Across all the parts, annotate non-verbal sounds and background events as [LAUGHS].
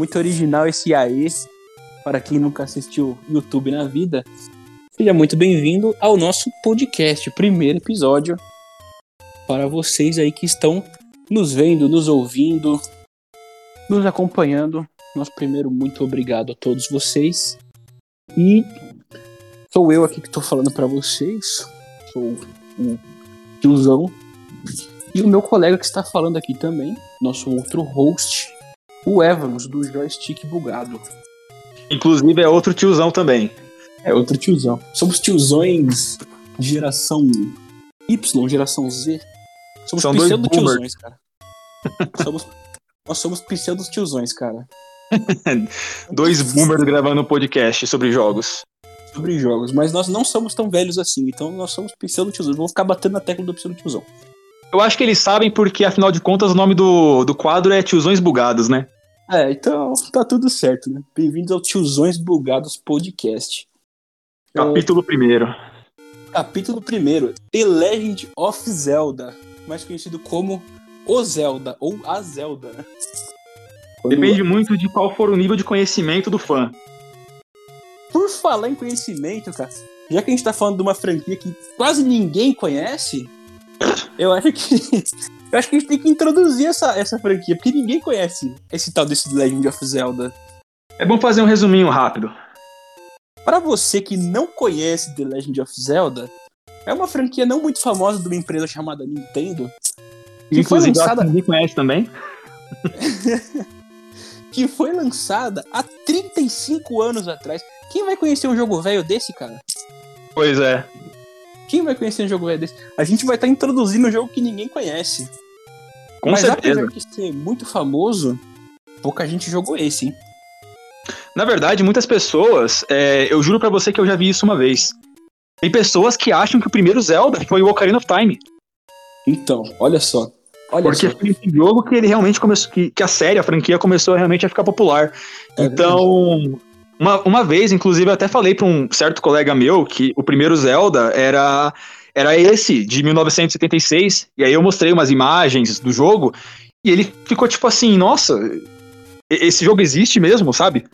Muito original esse aí. Para quem nunca assistiu YouTube na vida, seja muito bem-vindo ao nosso podcast, primeiro episódio. Para vocês aí que estão nos vendo, nos ouvindo, nos acompanhando. Nosso primeiro muito obrigado a todos vocês. E sou eu aqui que estou falando para vocês. Sou o tiozão. E o meu colega que está falando aqui também, nosso outro host, o Evans, do Joystick Bugado. Inclusive é outro tiozão também. É outro tiozão. Somos tiozões de geração Y, geração Z. Somos São dois pseudo-tiozões, cara. [LAUGHS] somos, nós somos pseudo-tiozões, cara. [LAUGHS] Dois boomers gravando um podcast sobre jogos. Sobre jogos. Mas nós não somos tão velhos assim, então nós somos pseudo-tiozões. Vou ficar batendo na tecla do pseudo-tiozão. Eu acho que eles sabem porque, afinal de contas, o nome do, do quadro é Tiozões Bugados, né? É, então tá tudo certo, né? Bem-vindos ao Tiozões Bugados Podcast. Capítulo primeiro. Capítulo 1 The Legend of Zelda, mais conhecido como O Zelda, ou A Zelda, né? Quando- Depende muito de qual for o nível de conhecimento do fã. Por falar em conhecimento, cara, já que a gente tá falando de uma franquia que quase ninguém conhece, eu acho que. Eu acho que a gente tem que introduzir essa, essa franquia, porque ninguém conhece esse tal desse The Legend of Zelda. É bom fazer um resuminho rápido. Para você que não conhece The Legend of Zelda, é uma franquia não muito famosa de uma empresa chamada Nintendo, Que foi Inclusive, acho lançada- ninguém conhece também. [LAUGHS] que foi lançada há 35 anos atrás. Quem vai conhecer um jogo velho desse, cara? Pois é. Quem vai conhecer um jogo velho desse? A gente vai estar introduzindo um jogo que ninguém conhece. Com Mas certeza. apesar de ser muito famoso, pouca gente jogou esse, hein? Na verdade, muitas pessoas, é, eu juro pra você que eu já vi isso uma vez. Tem pessoas que acham que o primeiro Zelda foi o Ocarina of Time. Então, olha só. Olha Porque só. foi esse jogo que ele realmente começou, que, que a série, a franquia começou realmente a ficar popular. É então, uma, uma vez, inclusive, eu até falei pra um certo colega meu que o primeiro Zelda era, era esse, de 1976. E aí eu mostrei umas imagens do jogo e ele ficou tipo assim, nossa, esse jogo existe mesmo, sabe?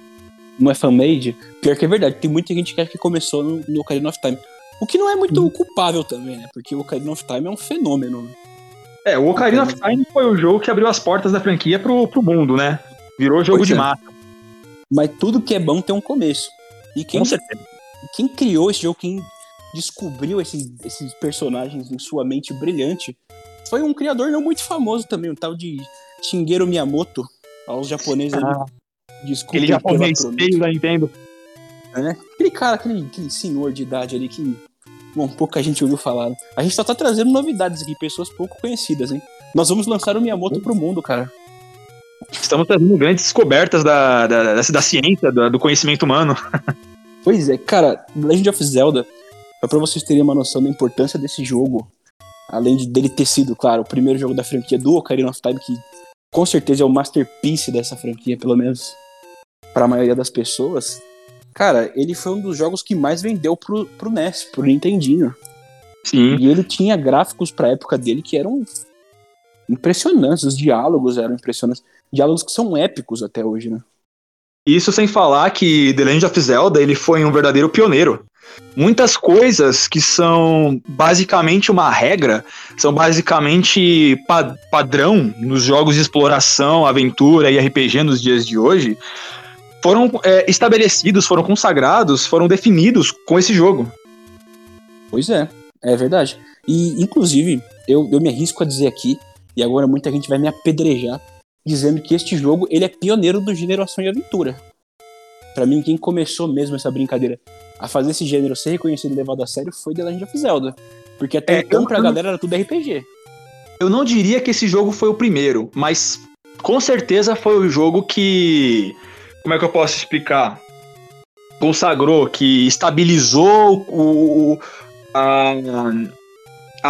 Não é fan-made? Pior que é verdade, tem muita gente que acha que começou no, no Ocarina of Time. O que não é muito Uhum. culpável também, né? Porque o Ocarina of Time é um fenômeno. né? É, o Ocarina of Time foi o jogo que abriu as portas da franquia pro, pro mundo, né? Virou jogo Pois de é. massa, Mas tudo que é bom tem um começo. E quem, quem criou esse jogo, quem descobriu esses, esses personagens em sua mente brilhante, foi um criador não muito famoso também, um tal de Shigeru Miyamoto. Aos japoneses. Ah, Desculpa Aquele japonês feio da Nintendo. né? Aquele cara, aquele, aquele senhor de idade ali que, bom, pouca gente ouviu falar. né? A gente só tá trazendo novidades aqui, pessoas pouco conhecidas, hein? Nós vamos lançar o Miyamoto pro mundo, cara. Estamos trazendo grandes descobertas da, da, da, da ciência, da- do conhecimento humano. [LAUGHS] Pois é, cara, Legend of Zelda, só pra vocês terem uma noção da importância desse jogo, além de dele ter sido, claro, o primeiro jogo da franquia do Ocarina of Time, que com certeza é o masterpiece dessa franquia, pelo menos pra maioria das pessoas. Cara, ele foi um dos jogos que mais vendeu pro, pro NES, pro Nintendinho. Sim. E ele tinha gráficos pra época dele que eram impressionantes, os diálogos eram impressionantes. Diálogos que são épicos até hoje, né? Isso sem falar que The Legend of Zelda ele foi um verdadeiro pioneiro. Muitas coisas que são basicamente uma regra, são basicamente pa- padrão nos jogos de exploração, aventura e RPG nos dias de hoje, foram é, estabelecidos, foram consagrados, foram definidos com esse jogo. Pois é, é verdade. E, inclusive, eu, eu me arrisco a dizer aqui, e agora muita gente vai me apedrejar, dizendo que este jogo ele é pioneiro do gênero ação e aventura. Pra mim, quem começou mesmo essa brincadeira a fazer esse gênero ser reconhecido e levado a sério foi The Legend of Zelda. Porque até É, então, pra eu- galera, era tudo RPG. Eu não diria que esse jogo foi o primeiro, mas com certeza foi o jogo que. Como é que eu posso explicar? Consagrou, que estabilizou o, o- a-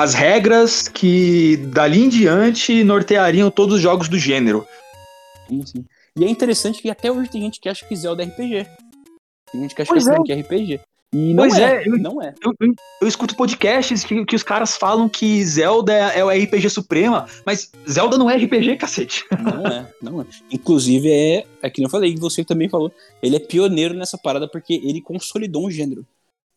as regras que dali em diante norteariam todos os jogos do gênero. Sim, sim. E é interessante que até hoje tem gente que acha que Zelda é RPG. Tem gente que acha Pois que é. é. que é RPG. E não Pois é, é, eu- não é. Eu, eu- eu escuto podcasts que, que os caras falam que Zelda é, é o RPG Suprema, mas Zelda não é RPG, cacete. Não é, não é. Inclusive, é, é que eu falei, você também falou, ele é pioneiro nessa parada porque ele consolidou um gênero.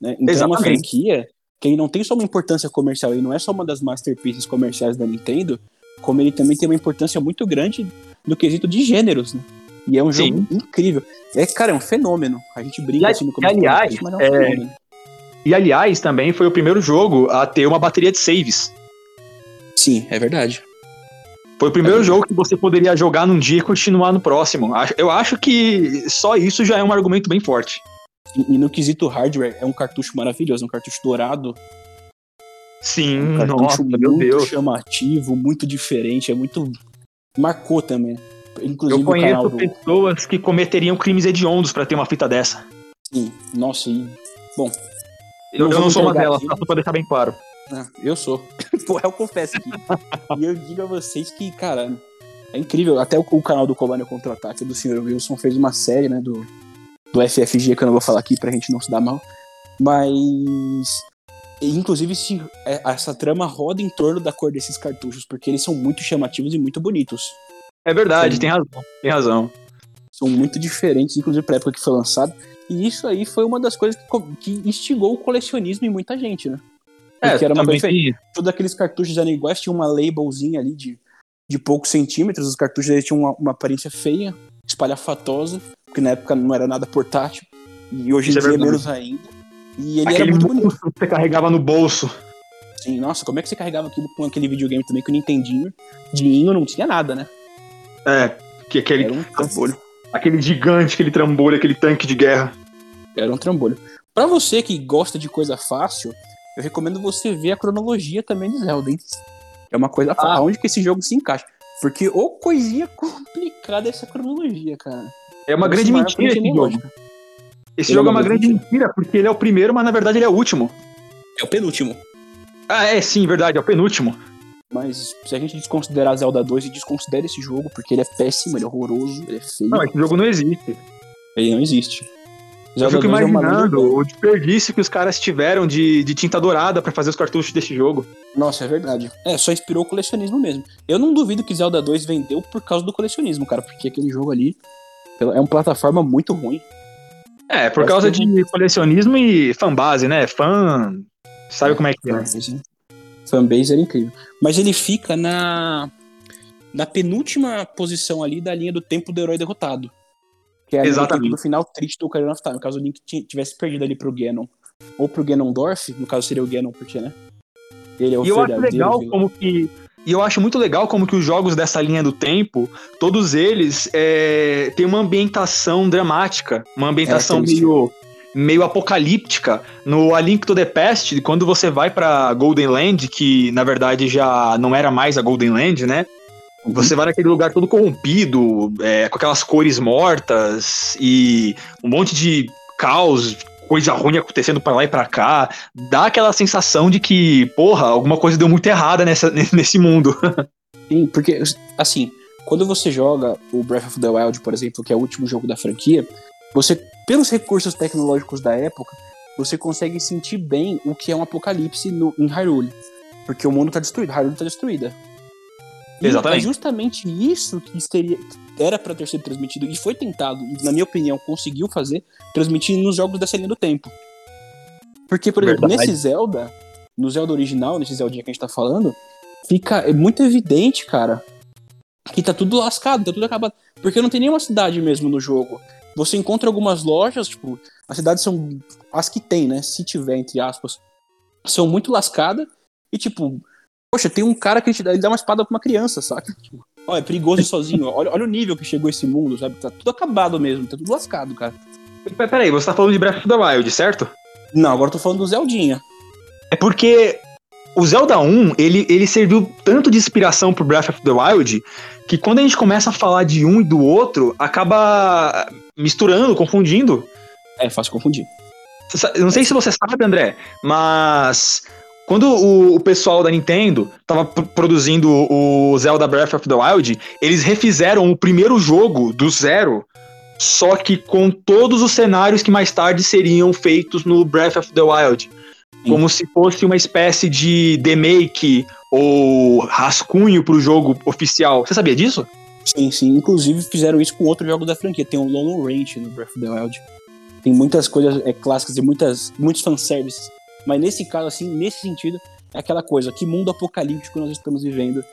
Né? Então é uma Exatamente. franquia que ele não tem só uma importância comercial, ele não é só uma das masterpieces comerciais da Nintendo, como ele também tem uma importância muito grande no quesito de gêneros, né? E é um Sim. jogo incrível. É, cara, é um fenômeno. A gente brinca E, assim no e, aliás, mas é um é, fenômeno. E aliás, também foi o primeiro jogo a ter uma bateria de saves. Sim, é verdade. Foi o primeiro É. jogo que você poderia jogar num dia e continuar no próximo. Eu acho que só isso já é um argumento bem forte. E, e no quesito hardware, é um cartucho maravilhoso, um cartucho dourado, Sim, Um cartucho nossa, meu muito Deus. chamativo, muito diferente, é muito. Marcou também. Inclusive Eu conheço do. pessoas que cometeriam crimes hediondos pra ter uma fita dessa. Sim, Nossa, e. Bom, Eu, eu não sou uma delas, só pra deixar bem claro. né, eu sou. [LAUGHS] Porra, eu confesso aqui. e eu digo a vocês que, cara, é incrível. Até o, o canal do Colônia Contra-Ataque do Sr. Wilson fez uma série, né, do, do FFG, que eu não vou falar aqui pra gente não se dar mal. Mas. Inclusive, se, é, essa trama roda em torno da cor desses cartuchos, porque eles são muito chamativos e muito bonitos. É verdade, Sim. tem razão. Tem razão. são muito diferentes, inclusive pra época que foi lançado. E isso aí foi uma das coisas que, que instigou o colecionismo em muita gente, né? Porque era uma coisa tem- Todos aqueles cartuchos eram iguais, tinha uma labelzinha ali de, de poucos centímetros, os cartuchos eles tinham uma, uma aparência feia, espalhafatosa, porque na época não era nada portátil, e hoje em Isso é dia é verdade. menos ainda. E ele era Aquele muito bonito. monstro que você carregava no bolso. Assim, nossa, como é que você carregava aquilo com aquele videogame também que o Nintendinho, dinho não tinha nada, né? É, que aquele, Era um trambolho. aquele gigante, aquele trambolho, aquele tanque de guerra. Era um trambolho. Pra você que gosta de coisa fácil, eu recomendo você ver a cronologia também de Zelda, hein? É uma coisa fácil. Ah. Aonde que esse jogo se encaixa? Porque ô coisinha complicada essa cronologia, cara. É uma grande mentira esse jogo. Esse Ele jogo é é uma grande grande mentira, porque ele é o primeiro, mas na verdade ele é o último. É o penúltimo. Ah, é sim, verdade, é o penúltimo. Mas se a gente desconsiderar Zelda 2 e desconsidera esse jogo, porque ele é péssimo, ele é horroroso, ele é feio, Não, esse jogo não existe. ele não existe. Eu fico 2 é imaginando lenda- o desperdício que os caras tiveram de, de tinta dourada pra fazer os cartuchos desse jogo. Nossa, é verdade. É, só inspirou o colecionismo mesmo. Eu não duvido que Zelda 2 vendeu por causa do colecionismo, cara, porque aquele jogo ali é uma plataforma muito ruim. É, por Acho causa que- de colecionismo e fanbase, né? Fã. Sabe como é que é? Fanbase. Fanbase era incrível. Mas ele fica na na penúltima posição ali da linha do tempo do herói derrotado. Que é Exatamente. do final triste do Ocarina of Time. Caso o Link ti- tivesse perdido ali pro Ganon. Ou pro Ganondorf, no caso seria o Ganon, porque, né? Ele é o E eu acho legal como que. E eu acho muito legal como que os jogos dessa linha do tempo, todos eles é, têm uma ambientação dramática, uma ambientação Característica. meio, meio apocalíptica. No A Link to the Past, quando você vai pra Golden Land, que na verdade já não era mais a Golden Land, né? Uhum. Você vai naquele lugar todo corrompido, é, com aquelas cores mortas e um monte de caos, coisa ruim acontecendo pra lá e pra cá. Dá aquela sensação de que, porra, alguma coisa deu muito errada nessa, [LAUGHS] nesse mundo. Sim, porque, assim, quando você joga o Breath of the Wild, por exemplo, que é o último jogo da franquia, você, pelos recursos tecnológicos da época, você consegue sentir bem o que é um apocalipse no, em Hyrule. Porque o mundo tá destruído, Hyrule tá destruída. E Exatamente. É justamente isso que seria, era pra ter sido transmitido, e foi tentado, e na minha opinião conseguiu fazer, transmitir nos jogos dessa linha do tempo. Porque, por exemplo, Verdade. nesse Zelda, no Zelda original, nesse Zeldinha que a gente tá falando, fica é muito evidente, cara, que tá tudo lascado, tá tudo acabado. Porque não tem nenhuma cidade mesmo no jogo. Você encontra algumas lojas, tipo, as cidades são as que tem, né? Se tiver, entre aspas, são muito lascadas. E, tipo, poxa, tem um cara que ele te dá, ele dá uma espada pra uma criança, saca? Tipo, ó, é perigoso sozinho. Olha, olha o nível que chegou esse mundo, sabe? Tá tudo acabado mesmo, tá tudo lascado, cara. Pe- Peraí, você tá falando de Breath of the Wild, certo? Não, agora eu tô falando do Zeldinha. É porque o Zelda 1, ele, ele serviu tanto de inspiração pro Breath of the Wild, que quando a gente começa a falar de um e do outro, acaba misturando, confundindo. É fácil confundir. Não sei se você sabe, André, mas quando o, o pessoal da Nintendo tava produzindo o Zelda Breath of the Wild, eles refizeram o primeiro jogo do zero só que com todos os cenários que mais tarde seriam feitos no Breath of the Wild. Sim. Como se fosse uma espécie de remake ou rascunho pro jogo oficial. Você sabia disso? Sim, sim. Inclusive fizeram isso com outro jogo da franquia. Tem o Lone Range no Breath of the Wild. Tem muitas coisas é, clássicas e muitas, muitos fanservices. Mas nesse caso, assim, nesse sentido, é aquela coisa, que mundo apocalíptico nós estamos vivendo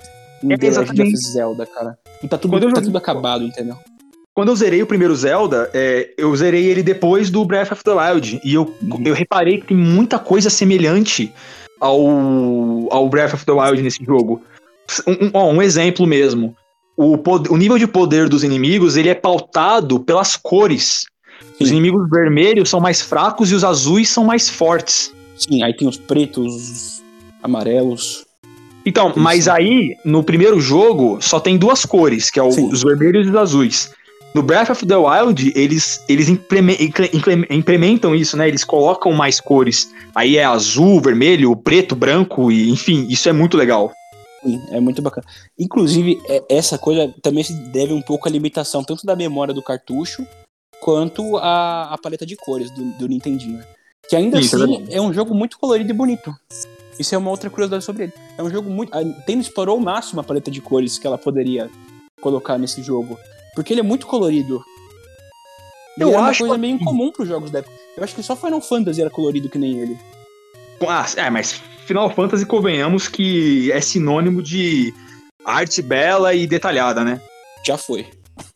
em é The Legend of Zelda, cara. E tá tudo, tá tudo acabado, entendeu? Quando eu zerei o primeiro Zelda, é, eu zerei ele depois do Breath of the Wild. E eu, uhum. eu reparei que tem muita coisa semelhante ao, ao Breath of the Wild nesse jogo. Um, um, um exemplo mesmo. O, o nível de poder dos inimigos ele é pautado pelas cores. Sim. Os inimigos vermelhos são mais fracos e os azuis são mais fortes. Sim, aí tem os pretos, os amarelos. Então, mas aí, no primeiro jogo, só tem duas cores, que é o, os vermelhos e os azuis. No Breath of the Wild, eles, eles implementam isso, né? Eles colocam mais cores. Aí é azul, vermelho, preto, branco, e enfim, isso é muito legal. Sim, é muito bacana. Inclusive, é, essa coisa também se deve um pouco à limitação tanto da memória do cartuxo quanto à, à paleta de cores do, do Nintendinho. Que ainda Isso, é assim é, é um jogo muito colorido e bonito. Isso é uma outra curiosidade sobre ele. É um jogo muito. A Nintendo explorou ao máximo a paleta de cores que ela poderia colocar nesse jogo. Porque ele é muito colorido. E eu é uma coisa que... meio incomum pros jogos da época. Eu acho que só Final Fantasy era colorido que nem ele. Ah, é, mas Final Fantasy, convenhamos que é sinônimo de arte bela e detalhada, né? Já foi.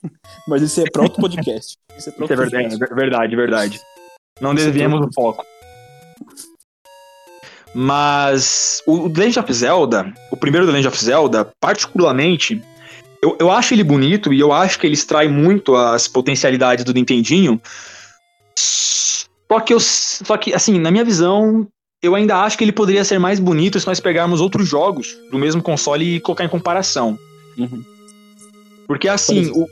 [LAUGHS] mas isso é pra outro podcast. Isso é, isso é verdade, verdade, verdade. Não é desviemos o foco. Mas o The Legend of Zelda, o primeiro The Legend of Zelda, particularmente, eu, eu acho ele bonito e eu acho que ele extrai muito as potencialidades do Nintendinho. Só que eu. Só que, assim, na minha visão, eu ainda acho que ele poderia ser mais bonito se nós pegarmos outros jogos do mesmo console e colocar em comparação. Uhum. Porque assim, o,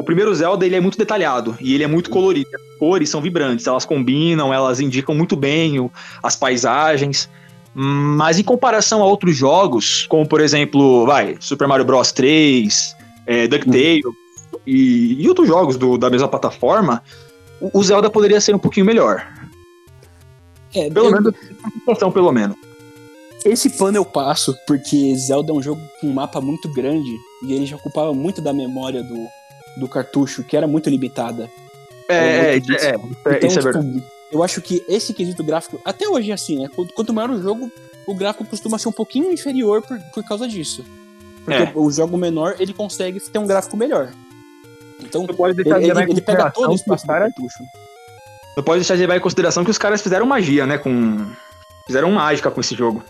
o primeiro Zelda ele é muito detalhado e ele é muito colorido. As cores são vibrantes, elas combinam, elas indicam muito bem o, as paisagens. Mas em comparação a outros jogos, como por exemplo, vai, Super Mario Bros 3, é, DuckTale uhum. e, e, outros jogos do, da mesma plataforma, o, o, Zelda poderia ser um pouquinho melhor. É, pelo eu... menos, pelo menos. Esse pano eu passo, porque Zelda é um jogo com um mapa muito grande e ele já ocupava muito da memória do, do cartucho, que era muito limitada. É, é, é, é, então, isso é tipo, verdade eu acho que esse quesito gráfico, até hoje é assim, né? Quanto maior o jogo, o gráfico costuma ser um pouquinho inferior por, por causa disso. Porque é. o jogo menor, ele consegue ter um gráfico melhor. Então, ele, ele, ele pega todo o espaço cara... do cartucho. Não pode deixar de levar em consideração que os caras fizeram magia, né? Com... Fizeram mágica com esse jogo.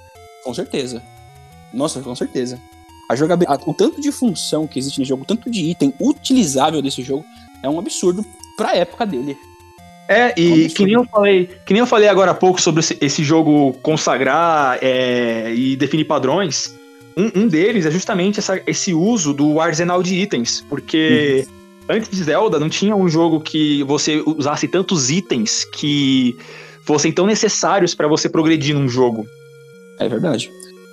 Com certeza. Nossa, com certeza. A jogabilidade, o tanto de função que existe no jogo, o tanto de item utilizável desse jogo, é um absurdo pra época dele. É, e que nem, eu falei, que nem eu falei agora há pouco sobre esse, esse jogo consagrar é, e definir padrões, um, um deles é justamente essa, esse uso do arsenal de itens, porque uhum. antes de Zelda não tinha um jogo que você usasse tantos itens que fossem tão necessários para você progredir num jogo. É verdade.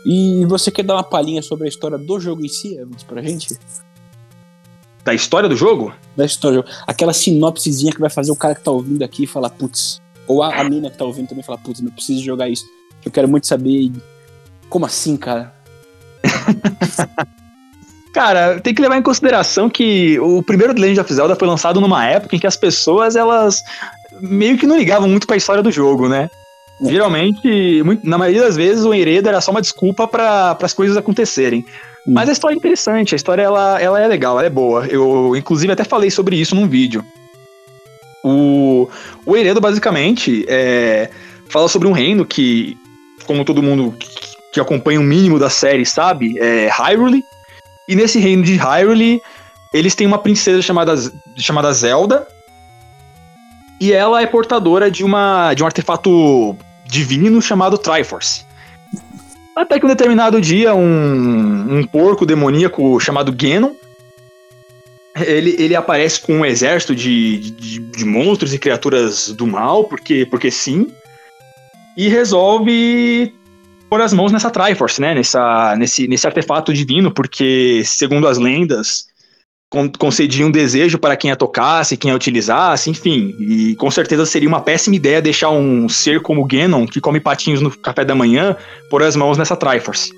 E você quer dar uma palhinha sobre a história do jogo em si, Evans, pra gente? Da história do jogo? Da história do jogo. Aquela sinopsezinha que vai fazer o cara que tá ouvindo aqui falar, putz. Ou a, a mina que tá ouvindo também falar, putz, eu preciso jogar isso. Eu quero muito saber. Como assim, cara? [LAUGHS] Cara, tem que levar em consideração que o primeiro The Legend of Zelda foi lançado numa época em que as pessoas, elas meio que não ligavam muito para a história do jogo, né? Geralmente, muito, na maioria das vezes, o enredo era só uma desculpa para as coisas acontecerem. Mas a história é interessante, a história ela, ela é legal, ela é boa. Eu, inclusive, até falei sobre isso num vídeo. O, o Heredo, basicamente, é, fala sobre um reino que, como todo mundo que acompanha o mínimo da série sabe, é Hyrule. E nesse reino de Hyrule, eles têm uma princesa chamada, chamada Zelda. E ela é portadora de, uma, de um artefato divino chamado Triforce. Até que um determinado dia, um, um porco demoníaco chamado Genon, ele, ele aparece com um exército de, de, de, monstros e criaturas do mal, porque, porque sim, e resolve pôr as mãos nessa Triforce, né? Nessa, nesse, nesse artefato divino, porque, segundo as lendas, concedia um desejo para quem a tocasse, quem a utilizasse, enfim. E com certeza seria uma péssima ideia deixar um ser como Ganon, que come patinhos no café da manhã, pôr as mãos nessa Triforce.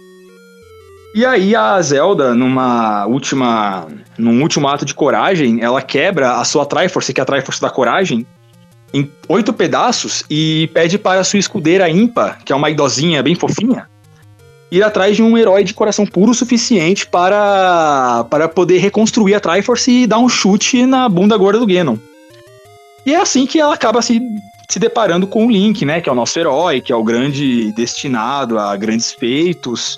E aí a Zelda, numa última, num último ato de coragem, ela quebra a sua Triforce, que é a Triforce da coragem, em oito pedaços e pede para sua escudeira Impa, que é uma idosinha bem fofinha, ir atrás de um herói de coração puro o suficiente para, para poder reconstruir a Triforce e dar um chute na bunda gorda do Ganon. E é assim que ela acaba se, se deparando com o Link, né? Que é o nosso herói, que é o grande destinado a grandes feitos.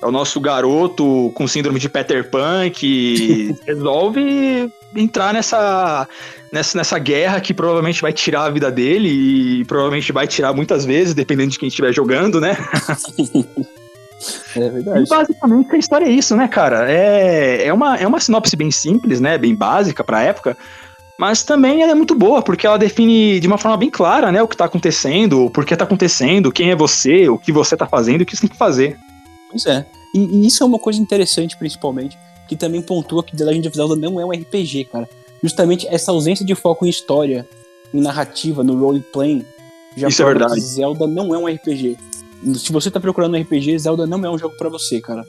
É o nosso garoto com síndrome de Peter Pan que [LAUGHS] resolve entrar nessa, nessa, nessa guerra que provavelmente vai tirar a vida dele e provavelmente vai tirar muitas vezes, dependendo de quem estiver jogando, né? [LAUGHS] É verdade. E basicamente a história é isso, né, cara? É, é, uma, é uma sinopse bem simples, né? Bem básica pra época. Mas também ela é muito boa, porque ela define de uma forma bem clara, né, o que tá acontecendo, por que tá acontecendo, quem é você, o que você tá fazendo e o que você tem que fazer. Pois é. E, e, isso é uma coisa interessante, principalmente, que também pontua que The Legend of Zelda não é um RPG, cara. Justamente essa ausência de foco em história, em narrativa, no roleplay, já isso é verdade. Zelda não é um RPG se você tá procurando um RPG, Zelda não é um jogo para você, cara.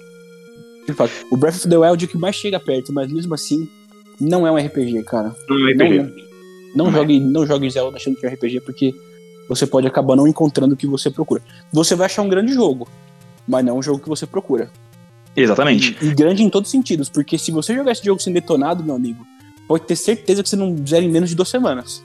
De fato, o Breath of the Wild é o que mais chega perto, mas mesmo assim, não é um RPG, cara. Não é um RPG. Não, não, não jogue, é. não jogue Zelda achando que é um RPG, porque você pode acabar não encontrando o que você procura. Você vai achar um grande jogo, mas não é um jogo que você procura. Exatamente. E, e grande em todos os sentidos, porque se você jogar esse jogo sem detonado, meu amigo, pode ter certeza que você não zera em menos de duas semanas.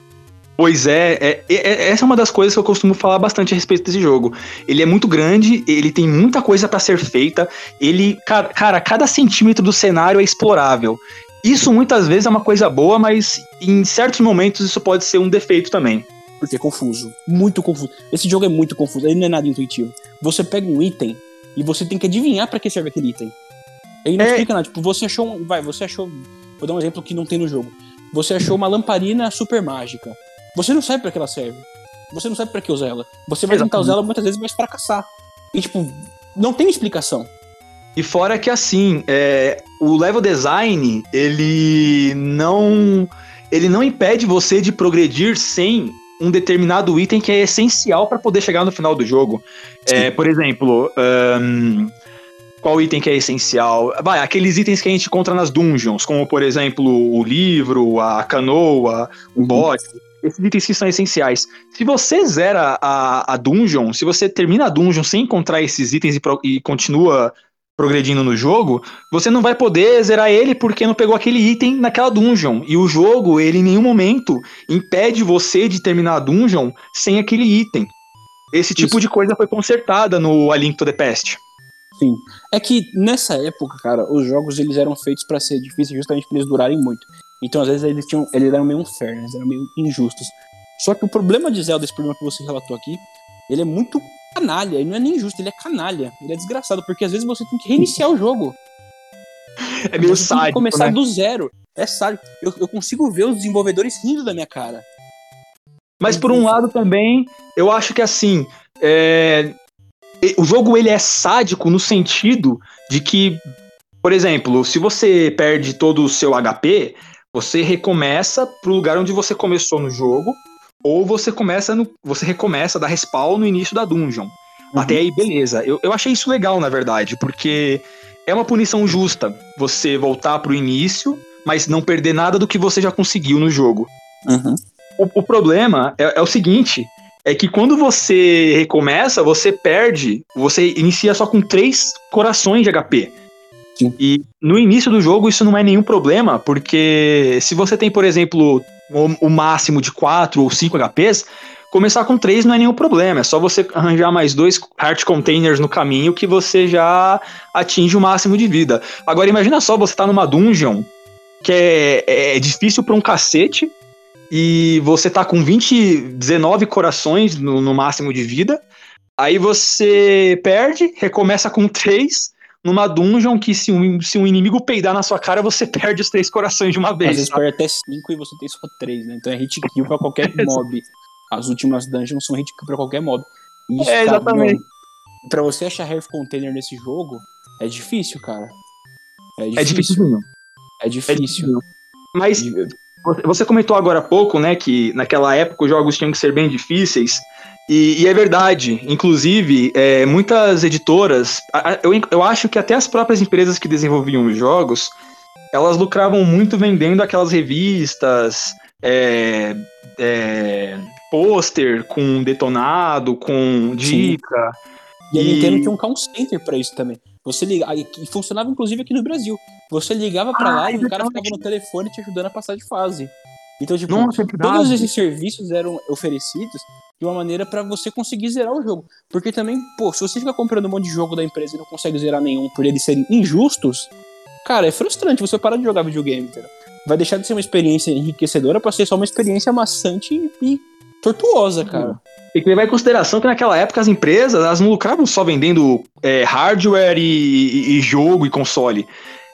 Pois é, é, é, essa é uma das coisas que eu costumo falar bastante a respeito desse jogo. Ele é muito grande, ele tem muita coisa para ser feita, ele, cara, cara, cada centímetro do cenário é explorável. Isso muitas vezes é uma coisa boa, mas em certos momentos isso pode ser um defeito também. Porque é confuso, muito confuso. Esse jogo é muito confuso, ele não é nada intuitivo. Você pega um item e você tem que adivinhar para que serve aquele item. Ele não é... explica nada. Tipo, você achou um. Vai, você achou. Vou dar um exemplo que não tem no jogo. Você achou uma lamparina super mágica. Você não sabe para que ela serve. Você não sabe para que usar ela. Você vai tentar usar ela muitas vezes, mas fracassar. E, tipo, não tem explicação. E fora que, assim, é, o level design, ele não. Ele não impede você de progredir sem um determinado item que é essencial para poder chegar no final do jogo. É, por exemplo, um, qual item que é essencial? Vai, aqueles itens que a gente encontra nas dungeons, como por exemplo o livro, a canoa, o uhum. bote esses itens que são essenciais. Se você zera a, a dungeon, se você termina a dungeon sem encontrar esses itens e, pro, e continua progredindo no jogo, você não vai poder zerar ele porque não pegou aquele item naquela dungeon. E o jogo, ele em nenhum momento impede você de terminar a dungeon sem aquele item. Esse tipo Isso. de coisa foi consertada no A Link to the Past. Sim. É que nessa época, cara, os jogos eles eram feitos para ser difíceis justamente para eles durarem muito. Então, às vezes, eles, tinham, eles eram meio unfair, eles eram meio injustos. Só que o problema de Zelda, esse problema que você relatou aqui, ele é muito canalha. Ele não é nem injusto, ele é canalha. Ele é desgraçado, porque às vezes você tem que reiniciar o jogo. É meio você sádico, tem que começar né? do zero. É sádico. Eu, eu consigo ver os desenvolvedores rindo da minha cara. Mas por um lado também, eu acho que assim, é... o jogo ele é sádico no sentido de que, por exemplo, se você perde todo o seu HP, você recomeça pro lugar onde você começou no jogo, ou você começa no, você recomeça da respawn no início da dungeon. Uhum. Até aí, beleza. Eu, eu achei isso legal, na verdade, porque é uma punição justa você voltar pro início, mas não perder nada do que você já conseguiu no jogo. Uhum. O, o, problema é, é o seguinte: é que quando você recomeça, você perde, você inicia só com três corações de HP. Sim. E no início do jogo isso não é nenhum problema, porque se você tem, por exemplo, o, o máximo de 4 ou 5 HPs, começar com 3 não é nenhum problema. É só você arranjar mais dois heart containers no caminho que você já atinge o máximo de vida. Agora imagina só, você tá numa dungeon que é, é, é difícil pra um cacete. E você tá com 20, 19 corações no, no máximo de vida. Aí você perde, recomeça com 3 numa dungeon que se um, se um inimigo peidar na sua cara, você [LAUGHS] perde os três corações de uma vez. Às vezes perde até cinco e você tem só três, né? Então é hit kill pra qualquer [LAUGHS] mob. As últimas dungeons são hit kill pra qualquer mob. Isso, é, exatamente. Cara, pra você achar Health Container nesse jogo, é difícil, cara. É difícil. É difícil. É difícil. É Mas você comentou agora há pouco, né, que naquela época os jogos tinham que ser bem difíceis. E, e é verdade. Inclusive, é, muitas editoras, eu, eu acho que até as próprias empresas que desenvolviam os jogos, elas lucravam muito vendendo aquelas revistas, é, é, pôster com detonado, com dica. Sim. E a Nintendo tinha um call center pra isso também. Você liga, e funcionava inclusive aqui no Brasil. Você ligava para ah, lá e o cara ficava no telefone te ajudando a passar de fase. Então, tipo, Nossa, é todos esses serviços eram oferecidos de uma maneira para você conseguir zerar o jogo. Porque também, pô, se você fica comprando um monte de jogo da empresa e não consegue zerar nenhum por eles serem injustos, cara, é frustrante você parar de jogar videogame, entendeu? Vai deixar de ser uma experiência enriquecedora para ser só uma experiência maçante e tortuosa, cara. Tem que levar em consideração que naquela época as empresas elas não lucravam só vendendo é, hardware e, e, e, jogo e console.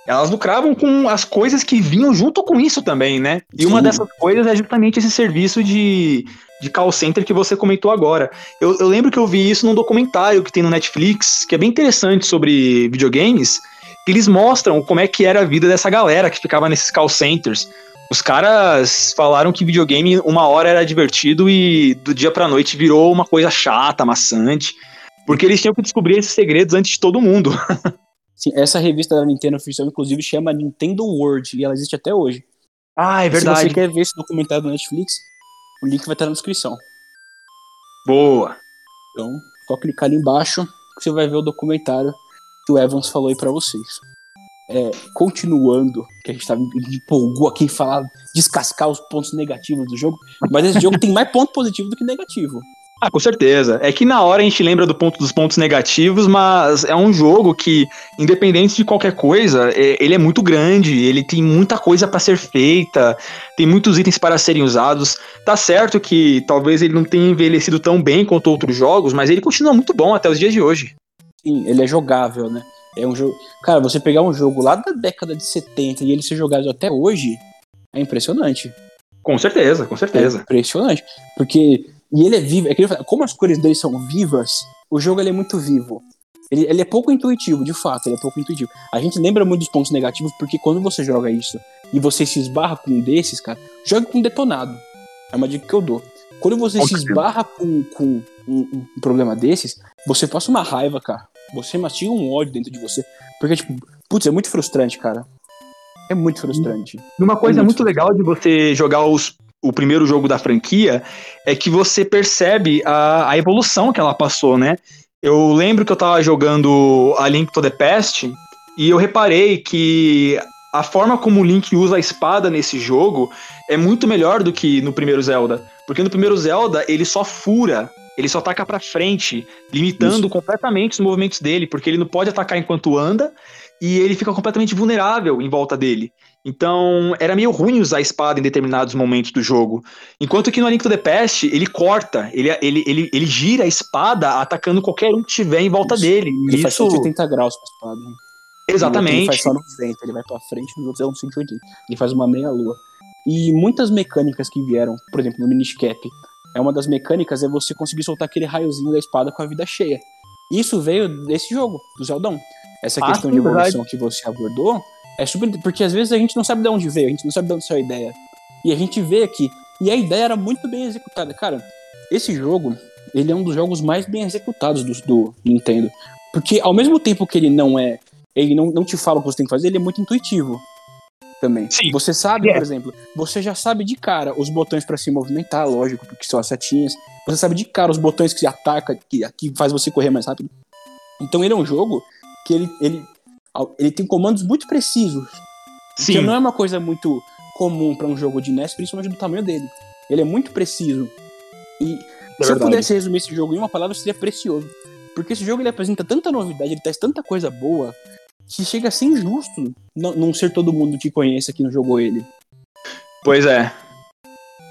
Elas lucravam com as coisas que vinham junto com isso também, né? E Sim. uma dessas coisas é justamente esse serviço de, de call center que você comentou agora. Eu, eu lembro que eu vi isso num documentário que tem no Netflix, que é bem interessante sobre videogames, que eles mostram como é que era a vida dessa galera que ficava nesses call centers. Os caras falaram que videogame uma hora era divertido e do dia pra noite virou uma coisa chata, maçante. Porque eles tinham que descobrir esses segredos antes de todo mundo. [LAUGHS] Sim, essa revista da Nintendo oficial, inclusive, chama Nintendo World e ela existe até hoje. Ah, é verdade. Se você quer ver esse documentário do Netflix, o link vai estar na descrição. Boa. Então, só clicar ali embaixo que você vai ver o documentário que o Evans falou aí pra vocês é, continuando, que a gente tava empolgou aqui em falar, descascar os pontos negativos do jogo, mas esse jogo tem mais ponto positivo do que negativo. Ah, com certeza. É que na hora a gente lembra do ponto dos pontos negativos, mas é um jogo que, independente de qualquer coisa, é, ele é muito grande, ele tem muita coisa para ser feita, tem muitos itens para serem usados. Tá certo que talvez ele não tenha envelhecido tão bem quanto outros jogos, mas ele continua muito bom até os dias de hoje. Sim, ele é jogável, né? É um jogo. Cara, você pegar um jogo lá da década de 70 e ele ser jogado até hoje é impressionante. Com certeza, com certeza. É impressionante. Porque. E ele é vivo. É que ele, como as cores dele são vivas, o jogo ele é muito vivo. Ele, ele, é pouco intuitivo, de fato, ele é pouco intuitivo. A gente lembra muito dos pontos negativos porque quando você joga isso e você se esbarra com um desses, cara, joga com detonado. É uma dica que eu dou. Quando você se esbarra com, com um, um, um problema desses, você passa uma raiva, cara. Você mastiga um ódio dentro de você. Porque, tipo, putz, é muito frustrante, cara. É muito frustrante. E uma coisa é muito, muito legal de você jogar os, o primeiro jogo da franquia é que você percebe a, a evolução que ela passou, né? Eu lembro que eu tava jogando a Link to the Past e eu reparei que a forma como o Link usa a espada nesse jogo é muito melhor do que no primeiro Zelda. Porque no primeiro Zelda ele só fura ele só ataca para frente, limitando Isso. completamente os movimentos dele, porque ele não pode atacar enquanto anda e ele fica completamente vulnerável em volta dele. Então, era meio ruim usar a espada em determinados momentos do jogo. Enquanto que no A Link to the Past, ele corta, ele, ele, ele, ele gira a espada atacando qualquer um que tiver em volta Isso. dele. Ele Isso... faz 180 graus com a espada. Exatamente. Ele faz só 90, ele vai pra frente, nos outros é um 180. Ele faz uma meia-lua. E muitas mecânicas que vieram, por exemplo, no Miniscap, é uma das mecânicas é você conseguir soltar aquele raiozinho da espada com a vida cheia. Isso veio desse jogo, do Zeldão. Essa ah, questão de evolução verdade. que você abordou é super. Porque às vezes a gente não sabe de onde veio, a gente não sabe de onde saiu a ideia. E a gente vê aqui. E a ideia era muito bem executada. Cara, esse jogo, ele é um dos jogos mais bem executados do, do Nintendo. Porque ao mesmo tempo que ele não é. Ele não, não te fala o que você tem que fazer, ele é muito intuitivo também. Sim. Você sabe, por exemplo, você já sabe de cara os botões para se movimentar, lógico, porque são as setinhas. Você sabe de cara os botões que se ataca, que, que faz você correr mais rápido. Então ele é um jogo que ele, ele, ele tem comandos muito precisos. Sim. Que não é uma coisa muito comum para um jogo de NES, principalmente do tamanho dele. Ele é muito preciso. E é se eu pudesse resumir esse jogo em uma palavra, seria precioso. Porque esse jogo ele apresenta tanta novidade, ele traz tanta coisa boa, que chega a ser injusto não, não ser todo mundo que conhece que não jogou ele. Pois é.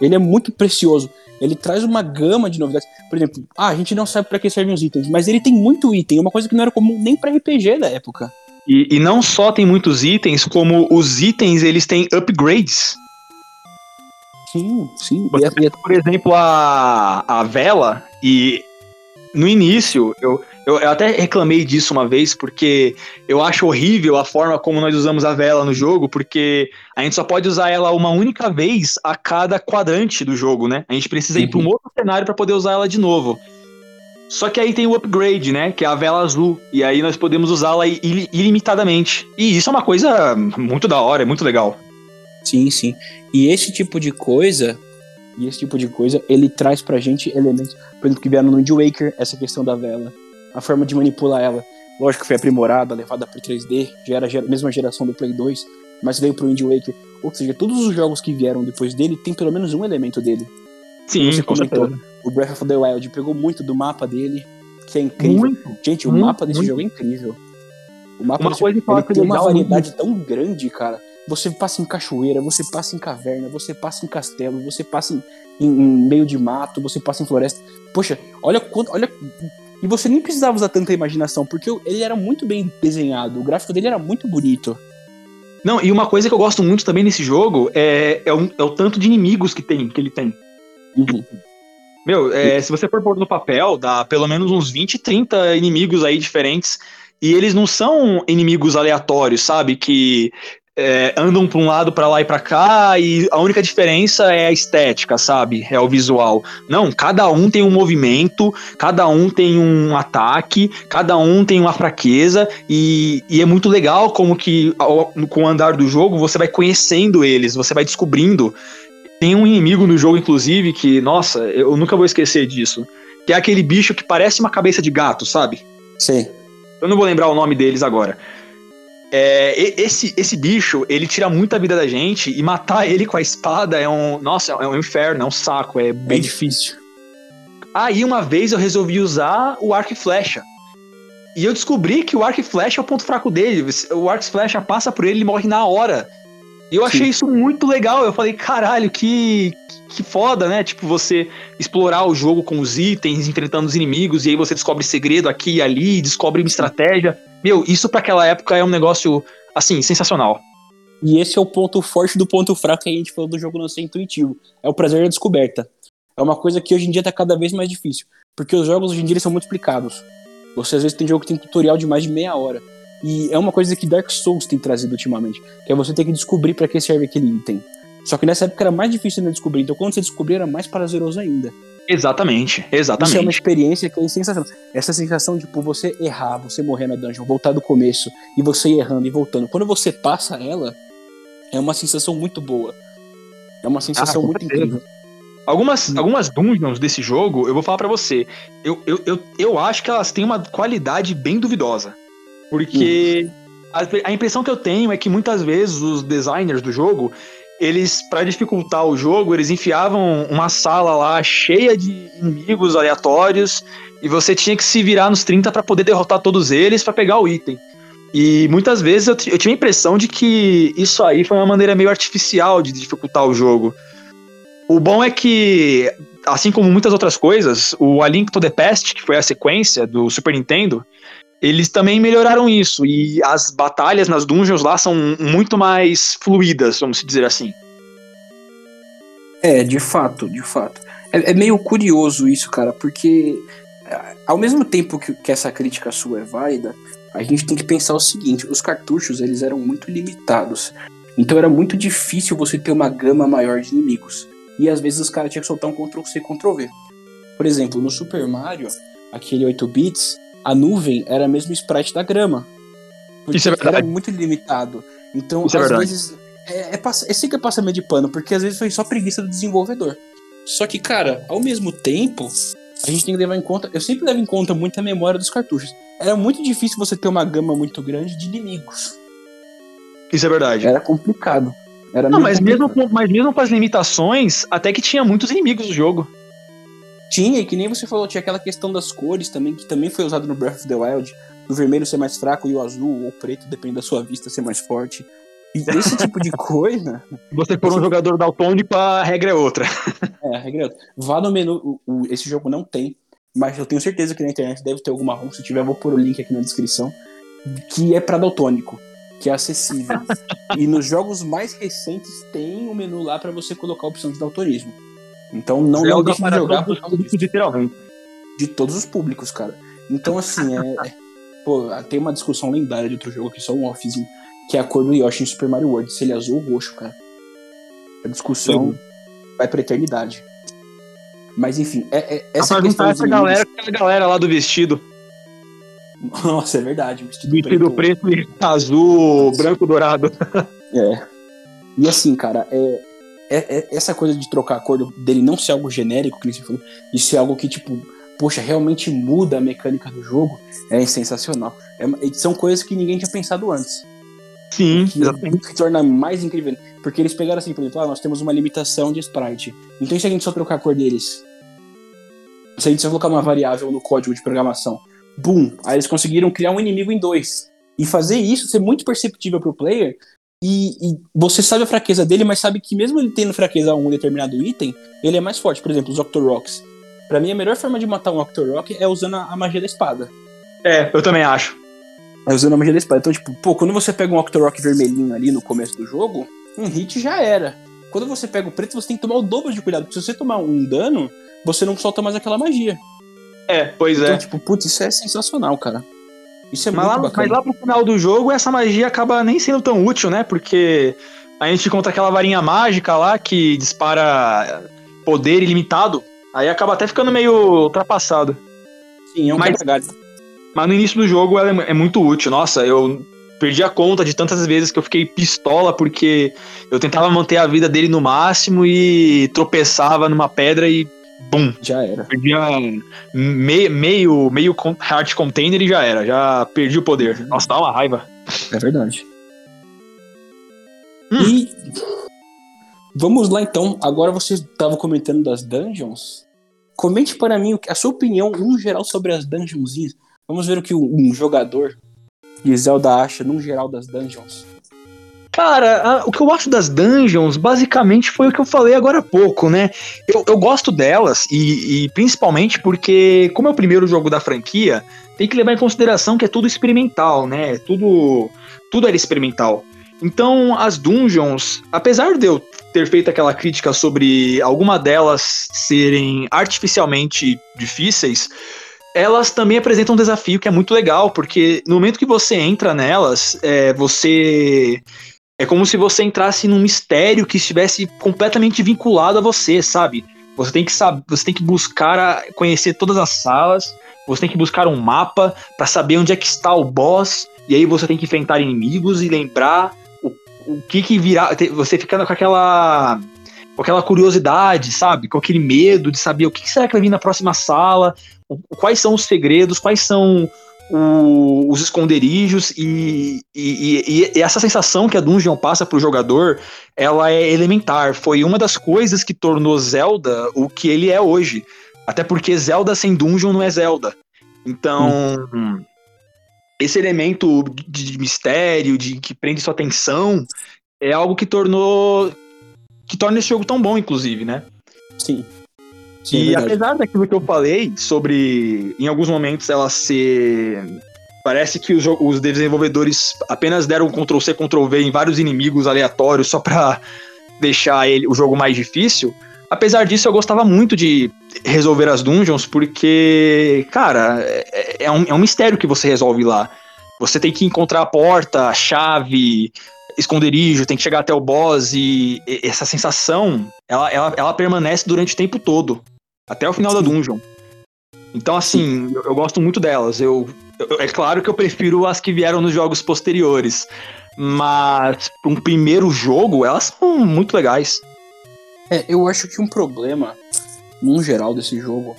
Ele é muito precioso. Ele traz uma gama de novidades. Por exemplo, ah, a gente não sabe para que servem os itens, mas ele tem muito item, uma coisa que não era comum nem para RPG da época. E, e, não só tem muitos itens, como os itens eles têm upgrades. Sim, sim. Você, por exemplo, a, a vela, e no início, eu, eu, eu, até reclamei disso uma vez, porque eu acho horrível a forma como nós usamos a vela no jogo, porque a gente só pode usar ela uma única vez a cada quadrante do jogo, né? A gente precisa uhum. ir para um outro cenário para poder usar ela de novo. Só que aí tem o upgrade, né? Que é a vela azul. E aí nós podemos usá-la il ilimitadamente. E isso é uma coisa muito da hora, é muito legal. Sim, sim. E esse tipo de coisa e esse tipo de coisa, ele traz pra gente elementos, por exemplo, que vieram no Wind Waker, essa questão da vela, a forma de manipular ela. Lógico que foi aprimorada, levada pro 3D, já era a mesma geração do Play 2, mas veio pro Wind Waker. Ou seja, todos os jogos que vieram depois dele tem pelo menos um elemento dele. Sim, você comentou. O Breath of the Wild pegou muito do mapa dele, que é incrível. Muito, gente, o mapa desse muito. jogo é incrível. O mapa uma desse coisa jogo, ele tem uma variedade tão grande, cara. Você passa em cachoeira, você passa em caverna, você passa em castelo, você passa em, em, em meio de mato, você passa em floresta. Poxa, olha quanto. Olha, e você nem precisava usar tanta imaginação, porque ele era muito bem desenhado, o gráfico dele era muito bonito. Não, e uma coisa que eu gosto muito também nesse jogo é, é, o, é o tanto de inimigos que tem, que ele tem. Uhum. Meu, é, se você for pôr no papel, dá pelo menos uns 20, 30 inimigos aí diferentes. E eles não são inimigos aleatórios, sabe? Que é, andam para um lado, para lá e para cá, e a única diferença é a estética, sabe? É o visual. Não, cada um tem um movimento, cada um tem um ataque, cada um tem uma fraqueza, e, e é muito legal como que ao, com o andar do jogo você vai conhecendo eles, você vai descobrindo. Tem um inimigo no jogo, inclusive, que, nossa, eu nunca vou esquecer disso. Que é aquele bicho que parece uma cabeça de gato, sabe? Sim. Eu não vou lembrar o nome deles agora. É, esse, esse bicho, ele tira muita vida da gente e matar ele com a espada é um. Nossa, é um inferno, é um saco, é bem é difícil. Aí uma vez eu resolvi usar o arco e flecha. E eu descobri que o arco e flecha é o ponto fraco dele. O arco e flecha passa por ele e morre na hora. E eu achei Sim. isso muito legal. Eu falei, caralho, que, que foda, né? Tipo, você explorar o jogo com os itens, enfrentando os inimigos, e aí você descobre segredo aqui e ali, descobre uma estratégia. Meu, isso para aquela época é um negócio, assim, sensacional. E esse é o ponto forte do ponto fraco que a gente falou do jogo não ser intuitivo. É o prazer da descoberta. É uma coisa que hoje em dia tá cada vez mais difícil. Porque os jogos hoje em dia são muito explicados. Você às vezes tem jogo que tem tutorial de mais de meia hora. E é uma coisa que Dark Souls tem trazido ultimamente. Que é você ter que descobrir para que serve aquele item. Só que nessa época era mais difícil de descobrir. Então quando você descobrir era mais prazeroso ainda. Exatamente, exatamente. Isso é uma experiência que é sensacional. Essa sensação de tipo, você errar, você morrer na dungeon, voltar do começo, e você ir errando e voltando. Quando você passa ela, é uma sensação muito boa. É uma sensação ah, muito incrível. Algumas, hum. algumas dungeons desse jogo, eu vou falar para você, eu, eu, eu, eu acho que elas têm uma qualidade bem duvidosa. Porque hum. a, a impressão que eu tenho é que muitas vezes os designers do jogo, eles, para dificultar o jogo, eles enfiavam uma sala lá cheia de inimigos aleatórios e você tinha que se virar nos 30 para poder derrotar todos eles para pegar o item. E muitas vezes eu, eu tinha a impressão de que isso aí foi uma maneira meio artificial de dificultar o jogo. O bom é que, assim como muitas outras coisas, o A Link to the Past, que foi a sequência do Super Nintendo, eles também melhoraram isso. E as batalhas nas dungeons lá são muito mais fluídas, vamos dizer assim. É, de fato, de fato. É, é meio curioso isso, cara, porque ao mesmo tempo que, que essa crítica sua é válida, a gente tem que pensar o seguinte: os cartuchos eles eram muito limitados. Então era muito difícil você ter uma gama maior de inimigos. E às vezes os caras tinham que soltar um Ctrl-C, Ctrl-V. Por exemplo, no Super Mario, aquele 8 bits, a nuvem era mesmo sprite da grama. Porque Isso é verdade. era muito limitado. Então, Isso é às é vezes, é, é, é que é passamento de pano, porque às vezes foi só preguiça do desenvolvedor. Só que, cara, ao mesmo tempo, a gente tem que levar em conta. Eu sempre levo em conta muito a memória dos cartuchos. Era muito difícil você ter uma gama muito grande de inimigos. Isso é verdade. Era complicado. Era Não, mas mesmo, com, mas mesmo com as limitações, até que tinha muitos inimigos no jogo. Tinha, e que nem você falou, tinha aquela questão das cores também, que também foi usado no Breath of the Wild. O vermelho ser mais fraco e o azul ou o preto, depende da sua vista, ser mais forte. E [LAUGHS] esse tipo de coisa. Você for um jogador daltônico, a regra é outra. É, a regra é outra. Vá no menu. O, o, esse jogo não tem, mas eu tenho certeza que na internet deve ter alguma ROM. Se tiver, vou pôr o link aqui na descrição. Que é para daltônico, que é acessível. [LAUGHS] e nos jogos mais recentes tem um menu lá para você colocar a opção de daltonismo. Então não, não deixe de jogar causa disso. Literalmente. de todos os públicos, cara. Então, assim, é, é, pô, tem uma discussão lendária de outro jogo aqui, só um offzinho, que é a cor do Yoshi em Super Mario World, se ele é azul ou roxo, cara. A discussão Sim. vai pra eternidade. Mas enfim, é, é, essa questão. Essa galera, aquela galera lá do vestido. Nossa, é verdade. Vestido, vestido preto, preto e azul, Nossa. branco, dourado. É. E assim, cara, é, é, é, essa coisa de trocar a cor dele não ser algo genérico, que você falou, e ser algo que, tipo, poxa, realmente muda a mecânica do jogo, é sensacional. É, são coisas que ninguém tinha pensado antes. Sim, que, exatamente. Que torna mais incrível. Porque eles pegaram assim, por exemplo, ah, nós temos uma limitação de sprite. Então e se a gente só trocar a cor deles? Se a gente só colocar uma variável no código de programação, boom! Aí eles conseguiram criar um inimigo em dois. E fazer isso ser muito perceptível pro player. E, e, você sabe a fraqueza dele, mas sabe que mesmo ele tendo fraqueza a um determinado item, ele é mais forte. Por exemplo, os Octorocks. Pra mim, a melhor forma de matar um Octorok é usando a, a magia da espada. É, eu também acho. É usando a magia da espada. Então, tipo, pô, quando você pega um Octorok vermelhinho ali no começo do jogo, um hit já era. Quando você pega o preto, você tem que tomar o dobro de cuidado. Porque se você tomar um dano, você não solta mais aquela magia. É, pois então, é. tipo, putz, isso é sensacional, cara. Isso é mas muito lá, bacana. Mas lá pro final do jogo, essa magia acaba nem sendo tão útil, né? Porque a gente encontra aquela varinha mágica lá que dispara poder ilimitado. Aí acaba até ficando meio ultrapassado. Sim, é um mas, mas no início do jogo ela é, é muito útil. Nossa, eu perdi a conta de tantas vezes que eu fiquei pistola porque eu tentava manter a vida dele no máximo e tropeçava numa pedra e bum, já era. Perdia meio, meio, meio heart container e já era, já perdi o poder. Nossa, dá uma raiva. É verdade. Hum. E vamos lá então. Agora você estava comentando das dungeons. Comente para mim a sua opinião, no geral, sobre as dungeons. Vamos ver o que um jogador de Zelda acha, no geral, das dungeons. Cara, a, o que eu acho das dungeons, basicamente, foi o que eu falei agora há pouco, né? Eu, eu gosto delas, e, e, principalmente porque, como é o primeiro jogo da franquia, tem que levar em consideração que é tudo experimental, né? Tudo, tudo era experimental. Então, as dungeons, apesar de eu ter feito aquela crítica sobre alguma delas serem artificialmente difíceis, elas também apresentam um desafio que é muito legal, porque no momento que você entra nelas, é, você é como se você entrasse num mistério que estivesse completamente vinculado a você, sabe? Você tem que saber, você tem que buscar a, conhecer todas as salas, você tem que buscar um mapa para saber onde é que está o boss, e aí você tem que enfrentar inimigos e lembrar o, o que que virá, você fica com aquela com aquela curiosidade, sabe? Com aquele medo de saber o que será que vai vir na próxima sala, quais são os segredos, quais são o, os esconderijos e, e, e, essa sensação que a Dungeon passa pro jogador, ela é elementar. Foi uma das coisas que tornou Zelda o que ele é hoje. Até porque Zelda sem Dungeon não é Zelda. Então, hum. esse elemento de, de mistério, de que prende sua atenção, é algo que tornou que torna esse jogo tão bom, inclusive, né? Sim. Sim, e é apesar daquilo que eu falei sobre, em alguns momentos, ela ser. Parece que os, os desenvolvedores apenas deram Ctrl-C, Ctrl-V em vários inimigos aleatórios só pra deixar ele, o jogo mais difícil. Apesar disso, eu gostava muito de resolver as dungeons, porque, cara, é, é, um, é um mistério que você resolve lá. Você tem que encontrar a porta, a chave, esconderijo, tem que chegar até o boss e, e essa sensação, ela, ela, ela permanece durante o tempo todo. Até o final da dungeon. Então, assim, eu, eu, gosto muito delas. Eu, eu, é claro que eu prefiro as que vieram nos jogos posteriores. Mas, para um primeiro jogo, elas são muito legais. É, eu acho que um problema, num geral, desse jogo,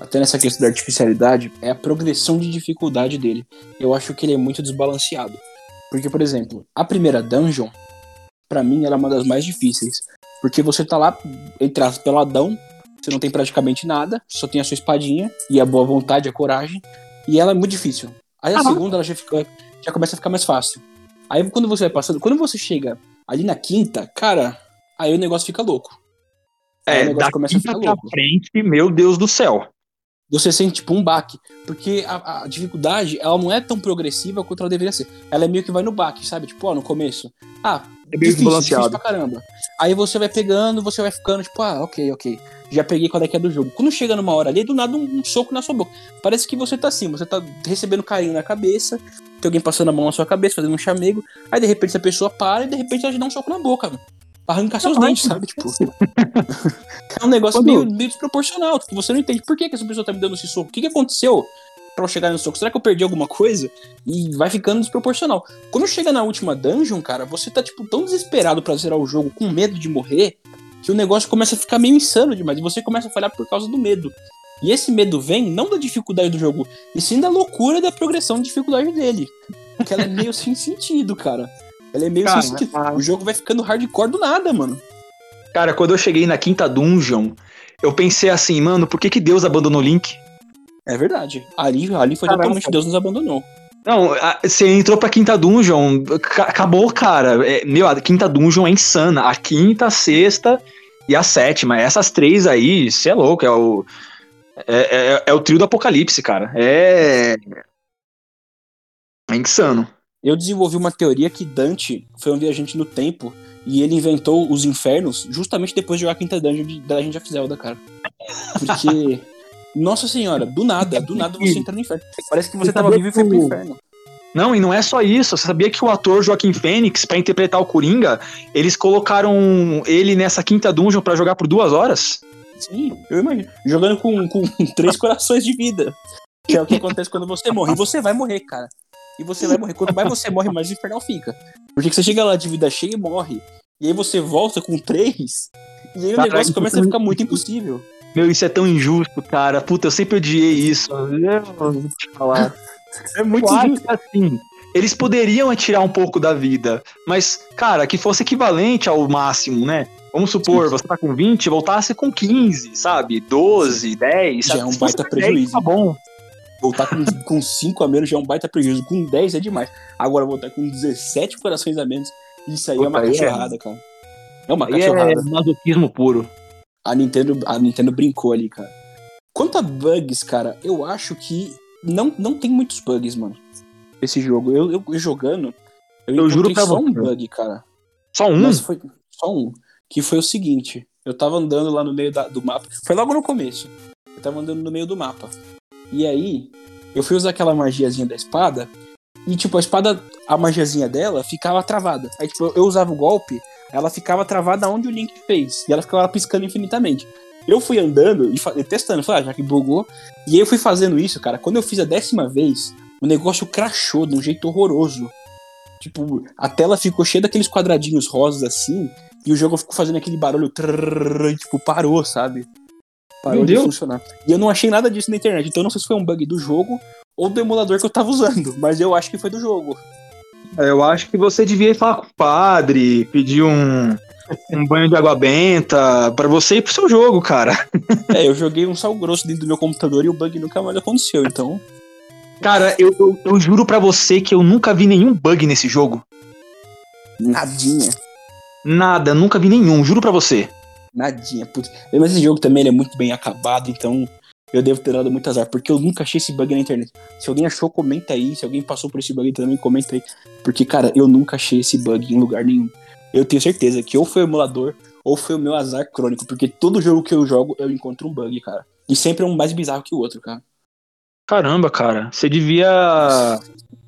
até nessa questão da artificialidade, é a progressão de dificuldade dele. Eu acho que ele é muito desbalanceado. Porque, por exemplo, a primeira dungeon, para mim, ela é uma das mais difíceis. Porque você tá lá, entrar peladão, você não tem praticamente nada, só tem a sua espadinha e a boa vontade, a coragem. E ela é muito difícil. Aí a segunda ela já, fica, já começa a ficar mais fácil. Aí quando você vai passando, quando você chega ali na quinta, cara, aí o negócio fica louco. Aí é, o negócio começa a ficar louco. frente, meu Deus do céu. Você sente tipo um baque. Porque a, a, dificuldade, ela não é tão progressiva quanto ela deveria ser. Ela é meio que vai no baque, sabe? Tipo, ó, no começo. Ah, É bem difícil, desbalanceado. difícil pra caramba. Aí você vai pegando, você vai ficando, tipo, ah, ok, ok. Já peguei qual é que é do jogo. Quando chega numa hora ali, do nada um, um soco na sua boca. Parece que você tá assim, você tá recebendo carinho na cabeça, tem alguém passando a mão na sua cabeça, fazendo um chamego. Aí de repente essa pessoa para e de repente ela te dá um soco na boca, mano. Arrancar seus Não, dentes, sabe? Tipo. [LAUGHS] é um negócio meio, meio desproporcional. Tipo, você não entende por que, que essa pessoa tá me dando esse soco. O que, que aconteceu pra eu chegar no soco? Será que eu perdi alguma coisa? E vai ficando desproporcional. Quando chega na última dungeon, cara, você tá, tipo, tão desesperado pra zerar o jogo, com medo de morrer, que o negócio começa a ficar meio insano demais. E você começa a falhar por causa do medo. E esse medo vem não da dificuldade do jogo, e sim da loucura da progressão de dificuldade dele. Porque ela é meio [LAUGHS] sem sentido, cara. Ela é meio Cara, sem sentido. O jogo vai ficando hardcore do nada, mano. Cara, quando eu cheguei na quinta dungeon, eu pensei assim, mano, por que, que Deus abandonou o Link? É verdade. Ali, ali foi Caramba. totalmente Deus nos abandonou. Não, você entrou pra quinta dungeon, ca- acabou, cara. É, meu, a quinta dungeon é insana. A quinta, a sexta e a sétima. Essas três aí, você é louco, é o. É, é- é o trio do apocalipse, cara. É. É insano. Eu desenvolvi uma teoria que Dante foi um viajante no tempo e ele inventou os infernos justamente depois de jogar a quinta dungeon de- da Legend of Zelda, cara. Porque, [LAUGHS] nossa senhora, do nada, do nada você entra no inferno. Parece que você Você tava vivo e foi pro inferno. Não, e não é só isso. Você sabia que o ator Joaquim Fênix, pra interpretar o Coringa, eles colocaram ele nessa quinta dungeon pra jogar por duas horas? Sim, eu imagino. Jogando com, com [LAUGHS] três corações de vida. Que é o que acontece quando você morre. E você vai morrer, cara. E você vai morrer. Quanto mais você morre, mais o infernal fica. Porque você chega lá de vida cheia e morre. E aí você volta com três. E aí o negócio começa a é ficar muito impossível. Meu, isso é tão injusto, cara. Puta, eu sempre odiei isso. Eu vou te falar. É muito acho injusto. assim, eles poderiam tirar um pouco da vida, mas, cara, que fosse equivalente ao máximo, né? Vamos supor, você tá com 20 e voltasse com 15, sabe? 12, 10. Já sabe? é um baita 10, prejuízo. Tá bom. Voltar com, com 5 a menos já é um baita prejuízo. Com 10 é demais. Agora voltar com 17 corações a menos. Isso aí é uma Puta, é- cachorrada, cara. É uma Aí cachorrada. é masoquismo puro. A Nintendo, a Nintendo brincou ali, cara. Quanto a bugs, cara, eu acho que não, não tem muitos bugs, mano. Esse jogo. Eu, eu, eu jogando, eu, Eu juro pra só um bug, cara. Só um? Mas foi só um. Que foi o seguinte: eu tava andando lá no meio da- do mapa. Foi logo no começo. Eu tava andando no meio do mapa. E aí, eu fui usar aquela magiazinha da espada. E, tipo, a espada, a magiazinha dela ficava travada. Aí, tipo, eu usava o golpe, ela ficava travada onde o Link fez. E ela ficava piscando infinitamente. Eu fui andando e testando, falei, ah, já que bugou. E aí eu fui fazendo isso, cara. Quando eu fiz a décima vez, o negócio crashou de um jeito horroroso. Tipo, a tela ficou cheia daqueles quadradinhos rosas assim, e o jogo ficou fazendo aquele barulho, trrr, tipo, parou, sabe? Parou Meu de Deus. funcionar. E eu não achei nada disso na internet, então eu não sei se foi um bug do jogo ou do emulador que eu tava usando, [LAUGHS] mas eu acho que foi do jogo. Eu acho que você devia ir falar com o padre, pedir um, um banho de água benta pra você ir pro seu jogo, cara. [LAUGHS] É, eu joguei um sal grosso dentro do meu computador e o bug nunca mais aconteceu, então. Cara, eu, eu, eu juro pra você que eu nunca vi nenhum bug nesse jogo. Nadinha. Nada, nunca vi nenhum, juro pra você. Nadinha, putz. Mas esse jogo também é muito bem acabado, então eu devo ter dado muito azar, porque eu nunca achei esse bug na internet. Se alguém achou, comenta aí. Se alguém passou por esse bug também, comenta aí. Porque, cara, eu nunca achei esse bug em lugar nenhum. Eu tenho certeza que ou foi o emulador, ou foi o meu azar crônico, porque todo jogo que eu jogo eu encontro um bug, cara. E sempre é um mais bizarro que o outro, cara. Caramba, cara, você devia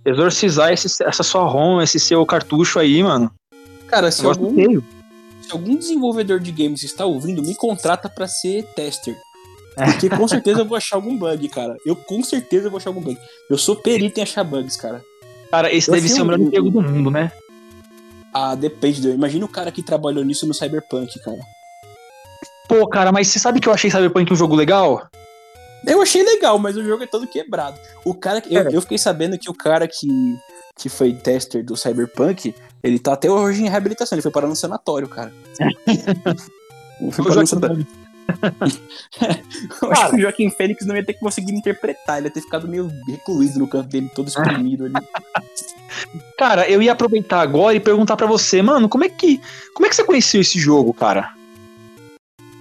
exorcizar esse- essa sua ROM, esse seu cartucho aí, mano. Cara, se algum, se algum desenvolvedor de games está ouvindo, me contrata pra ser tester. Porque com certeza eu vou achar algum bug, cara. Eu com certeza vou achar algum bug. Eu sou perito em achar bugs, cara. Cara, esse Eu deve ser o melhor emprego do mundo, né? Ah, depende. Do... Imagina o cara que trabalhou nisso no Cyberpunk, cara. Pô, cara, mas você sabe que eu achei Cyberpunk um jogo legal? Eu achei legal, mas o jogo é todo quebrado. O cara que. Eu, É. eu fiquei sabendo que o cara que, que foi tester do Cyberpunk, ele tá até hoje em reabilitação. Ele foi parar no sanatório, cara. [LAUGHS] Ele foi parar no sanatório. [LAUGHS] Eu acho que o Joaquim Fênix não ia ter conseguido interpretar. Ele ia ter ficado meio recluído no canto dele, todo espremido ali. [LAUGHS] Cara, eu ia aproveitar agora e perguntar pra você, mano, como é que como é que você conheceu esse jogo, cara?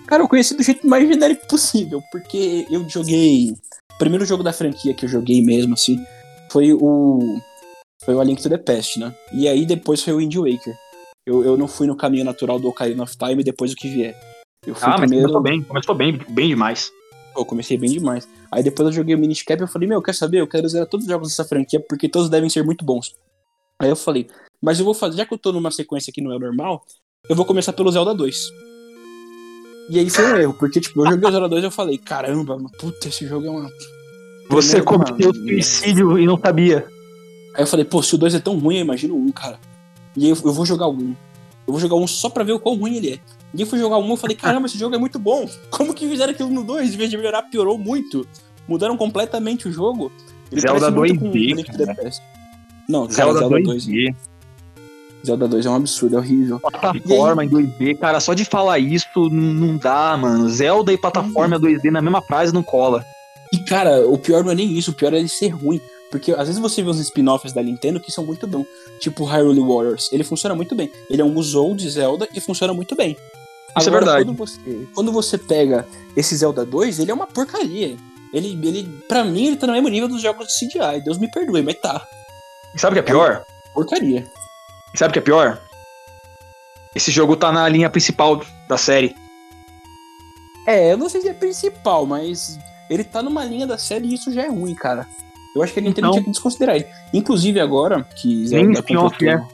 Cara, eu conheci do jeito mais genérico possível, porque eu joguei. O primeiro jogo da franquia que eu joguei mesmo, assim, foi o. Foi o A Link to the Past, né? E aí depois foi o Wind Waker. Eu, eu não fui no caminho natural do Ocarina of Time depois do que vier. Eu fui Ah, mas primeiro. começou bem, começou bem, bem demais. Pô, eu comecei bem demais. Aí depois eu joguei o Minish Cap e eu falei, meu, quer saber? Eu quero zerar todos os jogos dessa franquia porque todos devem ser muito bons. Aí eu falei, mas eu vou fazer, já que eu tô numa sequência que não é normal, eu vou começar pelo Zelda 2. E aí foi um erro, porque tipo, eu joguei o Zelda 2 e eu falei, caramba, puta, esse jogo é uma. Você cometeu mano, suicídio e não sabia. Aí eu falei, pô, se o 2 é tão ruim, eu imagino 1, cara. E aí eu, eu vou jogar 1. Eu vou jogar um só pra ver o quão ruim ele é. E eu fui jogar um e falei, caramba, esse jogo é muito bom. Como que fizeram aquilo no 2? Em vez de melhorar, piorou muito. Mudaram completamente o jogo. Ele Zelda parece muito 2D, com Link to the cara. Past. Não, cara, Zelda, Zelda 2. 2D, Zelda 2 é um absurdo, é horrível. plataforma em 2D, cara, só de falar isso não dá, mano. Zelda e plataforma 2D na mesma frase não cola. E, cara, o pior não é nem isso, o pior é ele ser ruim. Porque às vezes você vê os spin-offs da Nintendo que são muito bons. Tipo Hyrule Warriors. Ele funciona muito bem. Ele é um Musou de Zelda e funciona muito bem. Isso é verdade. Quando você, quando você pega esse Zelda 2, ele é uma porcaria. Ele, ele, pra mim, ele tá no mesmo nível dos jogos de CGI. Deus me perdoe, mas tá. E sabe o que é pior? Porcaria. E sabe o que é pior? Esse jogo tá na linha principal da série. É, eu não sei se é principal, mas ele tá numa linha da série e isso já é ruim, cara. Eu acho que a Nintendo Então- tinha que desconsiderar ele. Inclusive agora, que Zelda completou, é.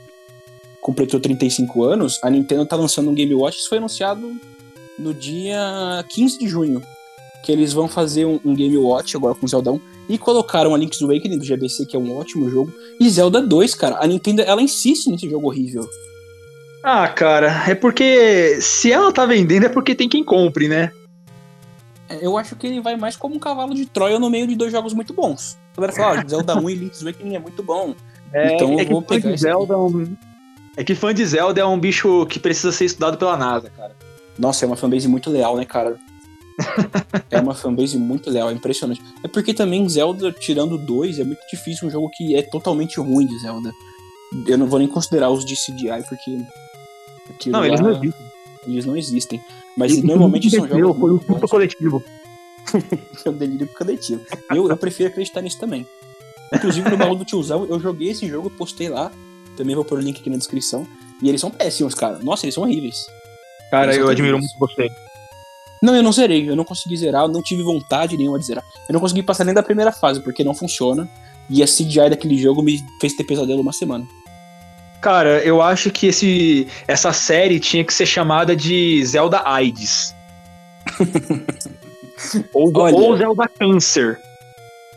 Completou 35 anos, a Nintendo tá lançando um Game Watch, isso foi anunciado no dia 15 de junho. Que eles vão fazer um, um Game Watch agora com Zelda 1 e colocaram a Link's Awakening do GBC, que é um ótimo jogo, e Zelda 2, cara. A Nintendo, ela insiste nesse jogo horrível. Ah, cara, é porque se ela tá vendendo é porque tem quem compre, né? É, Eu acho que ele vai mais como um cavalo de Troia no meio de dois jogos muito bons. A galera fala, ó, Zelda 1 e Link's Awakening é muito bom. É, Então eu é que vou pegar. Zelda é que fã de Zelda é um bicho que precisa ser estudado pela NASA, cara. Nossa, é uma fanbase muito leal, né, cara? [LAUGHS] é uma fanbase muito leal, é impressionante. É porque também Zelda, tirando dois, é muito difícil um jogo que é totalmente ruim de Zelda. Eu não vou nem considerar os de CGI, porque. Não, eles lá- não existem. eles não existem. Mas normalmente são jogos. Foi um bons. coletivo. [LAUGHS] É um delírio coletivo. Eu, eu prefiro acreditar nisso também. Inclusive, no baú do tiozão, eu joguei esse jogo, postei lá. Também vou pôr o link aqui na descrição. E eles são péssimos, cara. Nossa, eles são horríveis. Cara, Eles eu admiro muito você. Não, eu não zerei. Eu não consegui zerar, eu não tive vontade nenhuma de zerar. Eu não consegui passar nem da primeira fase, porque não funciona. E a CGI daquele jogo me fez ter pesadelo uma semana. Cara, eu acho que esse, essa série tinha que ser chamada de Zelda AIDS. [LAUGHS] ou, Olha. ou Zelda Câncer.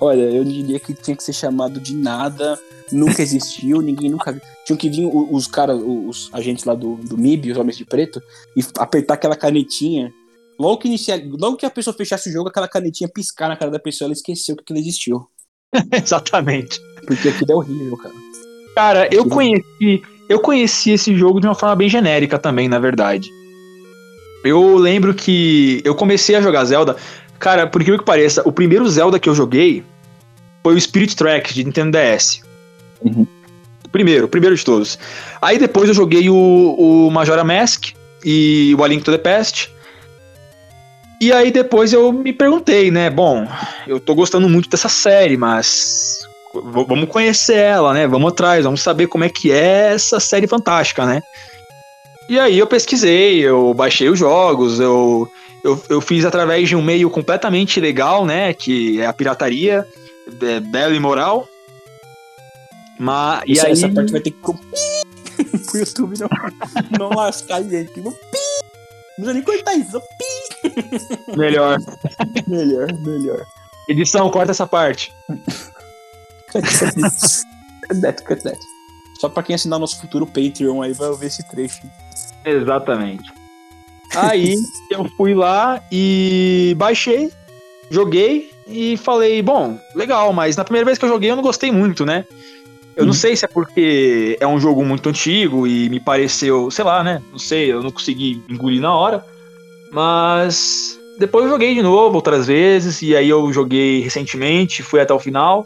Olha, eu diria que tinha que ser chamado de nada, nunca existiu, [LAUGHS] ninguém nunca viu. Tinham que vir os caras, os agentes lá do, do MIB, os homens de preto, e apertar aquela canetinha. Logo que, inicia, logo que a pessoa fechasse o jogo, aquela canetinha piscar na cara da pessoa, ela esqueceu que aquilo existiu. [LAUGHS] Exatamente. Porque aquilo é horrível, cara. Cara, eu conheci, eu conheci esse jogo de uma forma bem genérica também, na verdade. Eu lembro que eu comecei a jogar Zelda. Cara, por incrível que pareça, o primeiro Zelda que eu joguei foi o Spirit Track de Nintendo DS. Uhum. Primeiro, primeiro de todos. Aí depois eu joguei o, o Majora Mask e o A Link to the Past. E aí depois eu me perguntei, né? Bom, eu tô gostando muito dessa série, mas vamos conhecer ela, né? Vamos atrás, vamos saber como é que é essa série fantástica, né? E aí eu pesquisei, eu baixei os jogos, eu, eu, eu fiz através de um meio completamente legal, né? Que é a pirataria, é belo e moral. Mas, e Essa, aí, essa parte vai ter que [LAUGHS] pro YouTube não, [LAUGHS] não lascar a gente. No pi! Não precisa nem cortar isso. pi. melhor. Melhor, melhor. Edição, corta essa parte. Cut that, cut that. Só pra quem assinar nosso futuro Patreon aí vai ver esse trecho. Exatamente. Aí eu fui lá e baixei, joguei e falei, bom, legal, mas na primeira vez que eu joguei eu não gostei muito, né? Eu não Uhum. sei se é porque é um jogo muito antigo e me pareceu, sei lá, né? Não sei, eu não consegui engolir na hora. Mas depois eu joguei de novo outras vezes e aí eu joguei recentemente, fui até o final.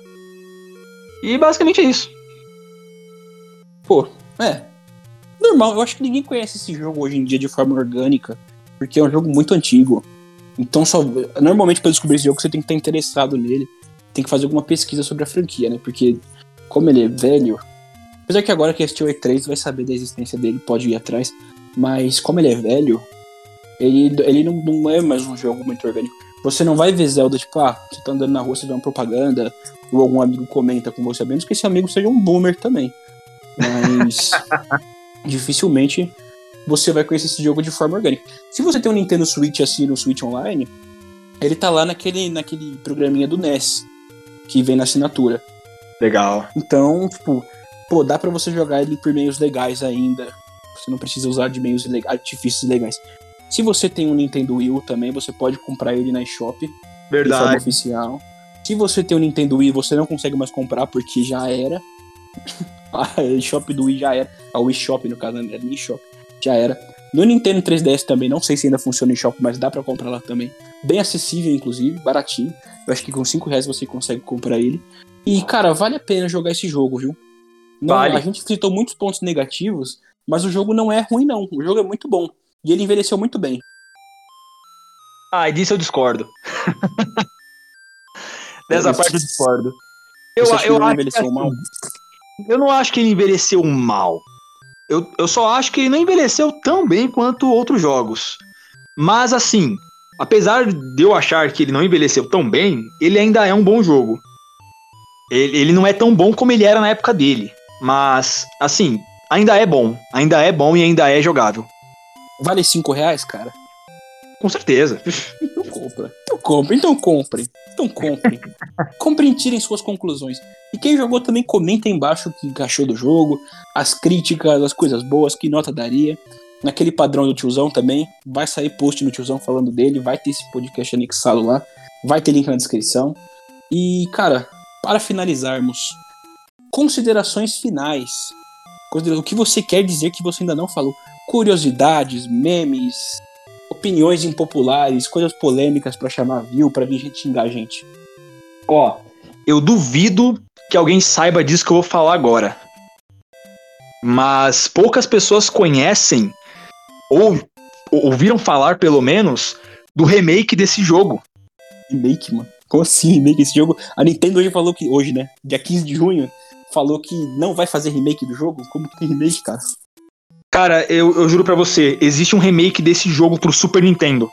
E basicamente é isso. Pô, é. Normal, eu acho que ninguém conhece esse jogo hoje em dia de forma orgânica, porque é um jogo muito antigo. Então, só normalmente para descobrir esse jogo você tem que estar interessado nele, tem que fazer alguma pesquisa sobre a franquia, né? Porque como ele é velho, Apesar que agora que assistiu o E3 vai saber da existência dele, pode ir atrás. Mas como ele é velho, ele, ele não, não é mais um jogo muito orgânico. Você não vai ver Zelda, tipo, ah, você tá andando na rua, você vê uma propaganda, ou algum amigo comenta com você, a menos que esse amigo seja um boomer também. Mas [LAUGHS] dificilmente você vai conhecer esse jogo de forma orgânica. Se você tem um Nintendo Switch assim no Switch Online, ele tá lá naquele, naquele programinha do NES, que vem na assinatura. Legal. Então, tipo, pô, dá pra você jogar ele por meios legais ainda. Você não precisa usar de meios artifícios legais. Se você tem um Nintendo Wii U também, você pode comprar ele na eShop. Verdade. De forma oficial. Se você tem um Nintendo Wii, você não consegue mais comprar porque já era. [LAUGHS] [LAUGHS] a eShop do Wii já era. A Wii Shop, no caso, era nem eShop. Já era. No Nintendo 3DS também, não sei se ainda funciona em shop, mas dá para comprar lá também. Bem acessível, inclusive, baratinho. Eu acho que com 5 reais você consegue comprar ele. E, cara, vale a pena jogar esse jogo, viu? Não, Vale. A gente citou muitos pontos negativos, mas o jogo não é ruim, não. O jogo é muito bom. E ele envelheceu muito bem. Ah, e disso eu discordo. [LAUGHS] Dessa parte eu discordo. Eu, eu não acho que, mal? assim, Eu não acho que ele envelheceu mal. Eu, eu só acho que ele não envelheceu tão bem quanto outros jogos. Mas assim, apesar de eu achar que ele não envelheceu tão bem, ele ainda é um bom jogo. Ele, ele não é tão bom como ele era na época dele. Mas, assim, ainda é bom. Ainda é bom e ainda é jogável. Vale 5 reais, cara? Com certeza. [LAUGHS] Então compra. Compra. Então comprem. Então comprem. [LAUGHS] comprem e tirem suas conclusões. E quem jogou também comenta aí embaixo o que achou do jogo, as críticas, as coisas boas, que nota daria. Naquele padrão do tiozão também. Vai sair post no tiozão falando dele. Vai ter esse podcast anexado lá. Vai ter link na descrição. E, cara, para finalizarmos, considerações finais. O que você quer dizer que você ainda não falou? Curiosidades, memes, opiniões impopulares, coisas polêmicas pra chamar view, pra vir gente xingar a gente. Ó, eu duvido que alguém saiba disso que eu vou falar agora. Mas poucas pessoas conhecem, ou ou ouviram falar pelo menos, do remake desse jogo. Remake, mano. Como assim remake? Esse jogo. A Nintendo hoje falou que. Hoje, né? Dia 15 de junho, falou que não vai fazer remake do jogo? Como que tem remake, cara? Cara, eu, eu juro pra você, existe um remake desse jogo pro Super Nintendo.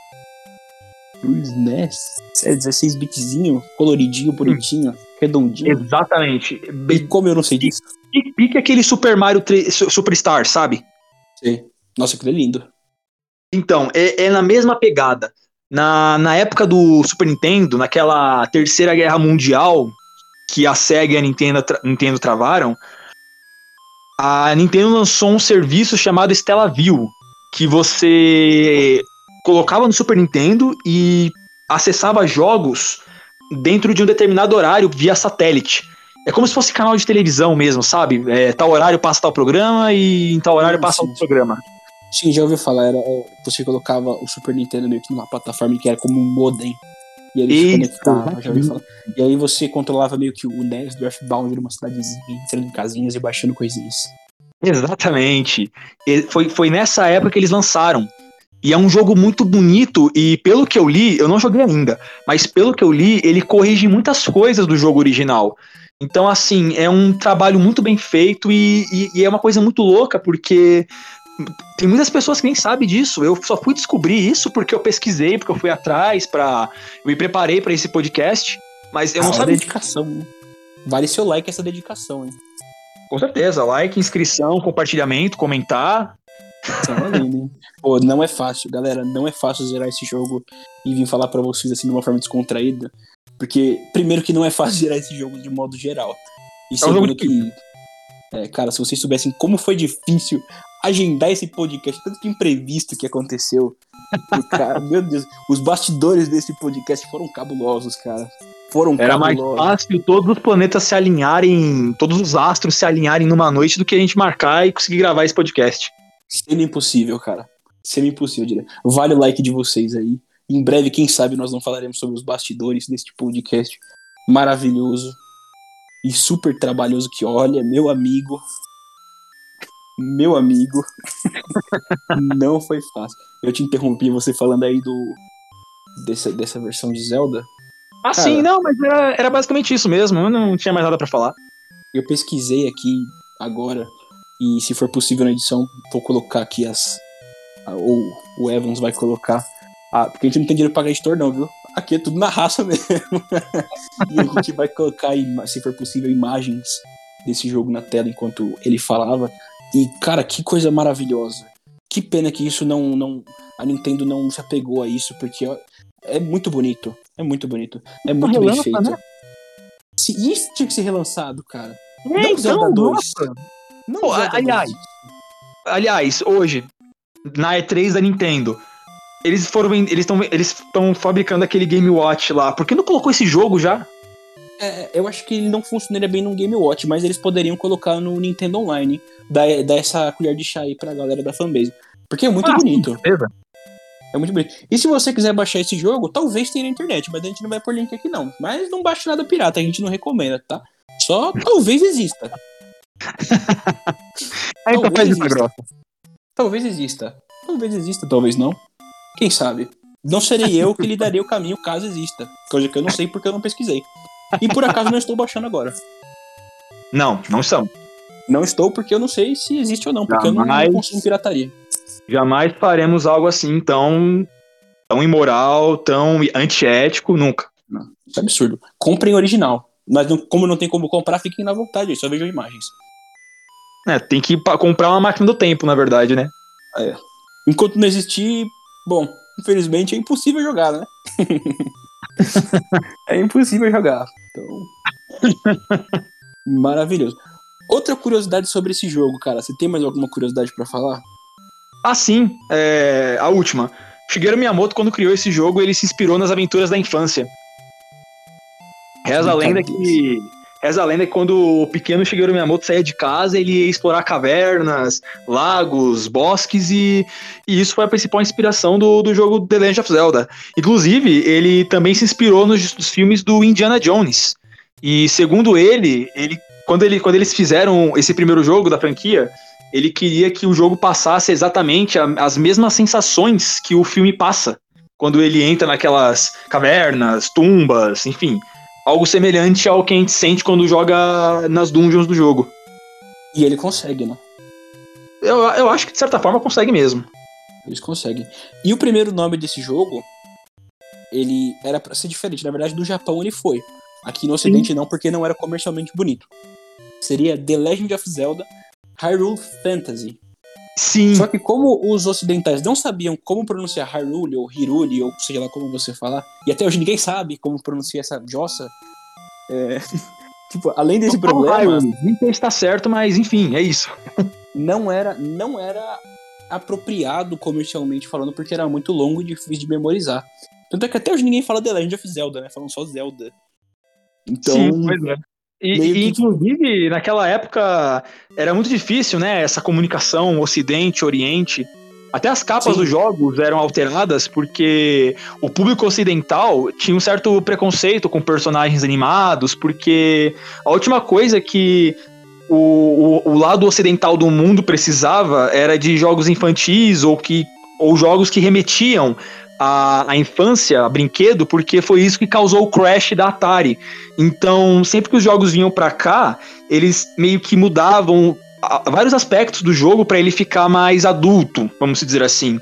Pro SNES? É 16 bitzinho, coloridinho, bonitinho, redondinho. Exatamente. E como eu não sei disso? Pique pique aquele Super Mario 3, Su- Superstar, sabe? Sei. Nossa, aquilo é lindo. Então, é, é na mesma pegada. Na, na época do Super Nintendo, naquela terceira guerra mundial que a Sega e a Nintendo, Nintendo travaram, a Nintendo lançou um serviço chamado Stellaview, que você colocava no Super Nintendo e acessava jogos dentro de um determinado horário via satélite. É como se fosse canal de televisão mesmo, sabe? É, tal horário passa tal programa e em tal horário passa outro programa. Sim, já ouvi falar. Era, é, você colocava o Super Nintendo meio que numa plataforma que era como um modem. E. E aí você controlava meio que o NES do Earthbound numa cidadezinha, entrando em casinhas e baixando coisinhas. Exatamente. Foi, foi nessa época que eles lançaram. E é um jogo muito bonito, e pelo que eu li, eu não joguei ainda, mas pelo que eu li, ele corrige muitas coisas do jogo original. Então, assim, é um trabalho muito bem feito e, e- e é uma coisa muito louca, porque tem muitas pessoas que nem sabem disso. Eu só fui descobrir isso porque eu pesquisei, porque eu fui atrás, para eu me preparei para esse podcast, mas eu não Ah, sabia. dedicação, né? Vale seu like essa dedicação, hein? Com certeza, like, inscrição, compartilhamento, comentar. É hein? Pô, não é fácil, galera. Não é fácil zerar esse jogo e vir falar pra vocês assim de uma forma descontraída. Porque, primeiro, que não é fácil zerar esse jogo de modo geral. E jogo segundo, que. É, cara, se vocês soubessem como foi difícil agendar esse podcast, tanto de imprevisto que aconteceu. Cara, [LAUGHS] meu Deus, os bastidores desse podcast foram cabulosos, cara. Foram Era mais cabulosos. fácil todos os planetas se alinharem, todos os astros se alinharem numa noite do que a gente marcar e conseguir gravar esse podcast. Sendo impossível, cara. Sendo impossível, diria. Vale o like de vocês aí. Em breve, quem sabe, nós não falaremos sobre os bastidores deste podcast maravilhoso e super trabalhoso que, olha, meu amigo. Meu amigo. não foi fácil. Eu te interrompi você falando aí do. Dessa, dessa versão de Zelda. Ah, Cara. sim, não, mas era, era basicamente isso mesmo. Eu não tinha mais nada pra falar. Eu pesquisei aqui agora. E se for possível na edição, vou colocar aqui as. Ou o Evans vai colocar. Ah, porque a gente não tem dinheiro pra pagar editor, não, viu? Aqui é tudo na raça [LAUGHS] mesmo. e a gente vai colocar, se for possível, imagens desse jogo na tela enquanto ele falava. E, cara, que coisa maravilhosa. Que pena que isso não. não a Nintendo não se apegou a isso, porque é muito bonito. É muito bonito. É muito Relança, bem feito. Né? Se, isso tinha que ser relançado, cara. É, não então, Zelda 2. Não Pô, Zelda aliás, 2. aliás, hoje, na E3 da Nintendo, eles foram. Eles estão eles fabricando aquele Game Watch lá. Por que não colocou esse jogo já? É, eu acho que ele não funcionaria bem no Game Watch, mas eles poderiam colocar no Nintendo Online, dar, dar essa colher de chá aí pra galera da fanbase. Porque é muito ah, bonito. Sim, é muito bonito. E se você quiser baixar esse jogo, talvez tenha na internet, mas a gente não vai pôr link aqui não. Mas não baixe nada pirata, a gente não recomenda, tá? Só [LAUGHS] talvez exista. [LAUGHS] Aí talvez tá exista. grossa. Talvez exista. Talvez exista, talvez não. Quem sabe? Não serei eu que lhe daria o caminho caso exista. Coisa que eu não sei porque eu não pesquisei. E por acaso não estou baixando agora. Não, não são. Não estou porque eu não sei se existe ou não, porque Jamais... eu não, consumo pirataria. Jamais faremos algo assim tão, tão imoral, tão antiético, nunca. Não, isso é absurdo. Comprem original. Mas não, como não tem como comprar, fiquem na vontade, só vejam imagens. É, tem que comprar uma máquina do tempo, na verdade, né? É. Enquanto não existir, bom, infelizmente é impossível jogar, né? [LAUGHS] [LAUGHS] é impossível jogar. Então. [LAUGHS] Maravilhoso. Outra curiosidade sobre esse jogo, cara. Você tem mais alguma curiosidade para falar? Ah, sim. É, a última. Shigeru Miyamoto, quando criou esse jogo, ele se inspirou nas aventuras da infância. Reza a lenda que. Reza a lenda que quando o pequeno Shigeru Miyamoto saía de casa, ele ia explorar cavernas, lagos, bosques e, e isso foi a principal inspiração do, do jogo The Legend of Zelda. Inclusive, ele também se inspirou nos, nos filmes do Indiana Jones. E segundo ele, ele quando, ele quando eles fizeram esse primeiro jogo da franquia, ele queria que o jogo passasse exatamente a, as mesmas sensações que o filme passa. Quando ele entra naquelas cavernas, tumbas, enfim. Algo semelhante ao que a gente sente quando joga nas dungeons do jogo. E ele consegue, né? Eu, eu acho que de certa forma consegue mesmo. Eles conseguem. E o primeiro nome desse jogo, ele era para ser diferente. Na verdade, do Japão ele foi. Aqui no Ocidente Sim. não, porque não era comercialmente bonito. Seria The Legend of Zelda Hyrule Fantasy. Sim. Só que como os ocidentais não sabiam como pronunciar Hyrule ou Hirule, ou seja lá como você falar, e até hoje ninguém sabe como pronunciar essa jossa, é... [LAUGHS] tipo, além desse problema... Hyrule, nem sei se está certo, mas enfim, é isso. não era, não era apropriado comercialmente falando, porque era muito longo e difícil de memorizar. Tanto é que até hoje ninguém fala The Legend of Zelda, né? Falam só Zelda. Então, Sim, pois é. E, e, inclusive, naquela época, era muito difícil, né? Essa comunicação Ocidente-Oriente. Até as capas Sim. dos jogos eram alteradas porque o público ocidental tinha um certo preconceito com personagens animados, porque a última coisa que o, o, o lado ocidental do mundo precisava era de jogos infantis ou que ou jogos que remetiam a, a infância, a brinquedo, porque foi isso que causou o crash da Atari. Então, sempre que os jogos vinham para cá, eles meio que mudavam vários aspectos do jogo para ele ficar mais adulto, vamos dizer assim.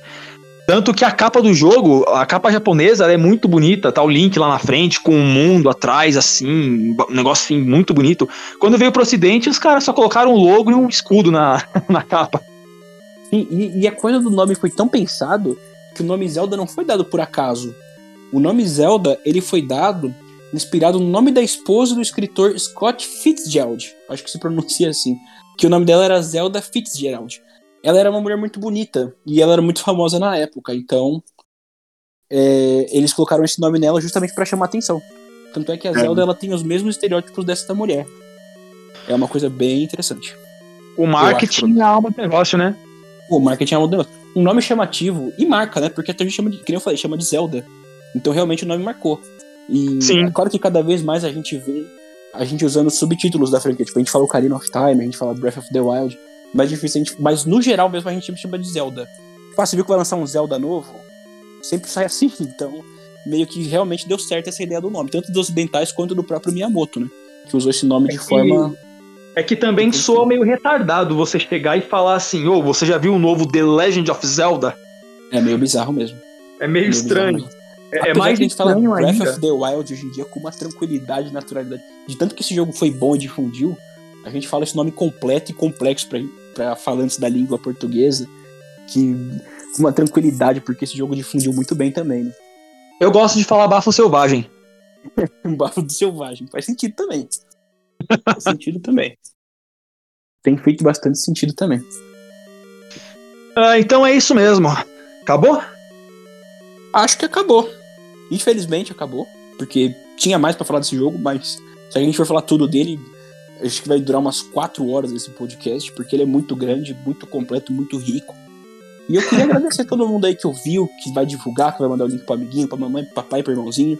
Tanto que a capa do jogo, a capa japonesa, é muito bonita, tá o Link lá na frente, com o mundo atrás, assim, um negócio assim, muito bonito. Quando veio pro ocidente, os caras só colocaram um logo e um escudo na, [LAUGHS] na capa. e, e a coisa do nome foi tão pensado que o nome Zelda não foi dado por acaso. O nome Zelda ele foi dado inspirado no nome da esposa do escritor Scott Fitzgerald, acho que se pronuncia assim, que o nome dela era Zelda Fitzgerald. Ela era uma mulher muito bonita e ela era muito [LAUGHS] famosa na época, então é, eles colocaram esse nome nela justamente para chamar atenção. Tanto é que a é. Zelda ela tem os mesmos estereótipos dessa mulher. É uma coisa bem interessante. O marketing é alma do negócio, né? O marketing é alma do negócio um nome chamativo e marca, né? Porque até a gente chama de, que eu falei, chama de Zelda. Então realmente o nome marcou. E Sim. é claro que cada vez mais a gente vê a gente usando subtítulos da franquia. Tipo, a gente fala Ocarina of Time, a gente fala Breath of the Wild. Mais difícil, a gente, mas no geral mesmo a gente chama de Zelda. Ah, você viu que vai lançar um Zelda novo? Sempre sai assim, [LAUGHS] então meio que realmente deu certo essa ideia do nome, tanto dos ocidentais quanto do próprio Miyamoto, né? Que usou esse nome é de que, forma. É que também soa meio retardado você chegar e falar assim, ô, oh, você já viu o novo The Legend of Zelda? É meio bizarro mesmo. É meio, meio estranho. É, é mais que a gente fala Breath ainda. of the Wild hoje em dia com uma tranquilidade e naturalidade. De tanto que esse jogo foi bom e difundiu, a gente fala esse nome completo e complexo para falantes da língua portuguesa, que com uma tranquilidade, porque esse jogo difundiu muito bem também, né? Eu gosto de falar bafo selvagem. um [LAUGHS] bafo do selvagem. Faz sentido também. Faz sentido também. Tem feito bastante sentido também. Ah, então é isso mesmo. Acabou? Acho que acabou. Infelizmente acabou. Porque tinha mais para falar desse jogo, mas se a gente for falar tudo dele, acho que vai durar umas 4 horas esse podcast, porque ele é muito grande, muito completo, muito rico. E eu queria [LAUGHS] agradecer a todo mundo aí que ouviu, que vai divulgar, que vai mandar o link pro amiguinho, pra mamãe, pro papai, pro irmãozinho.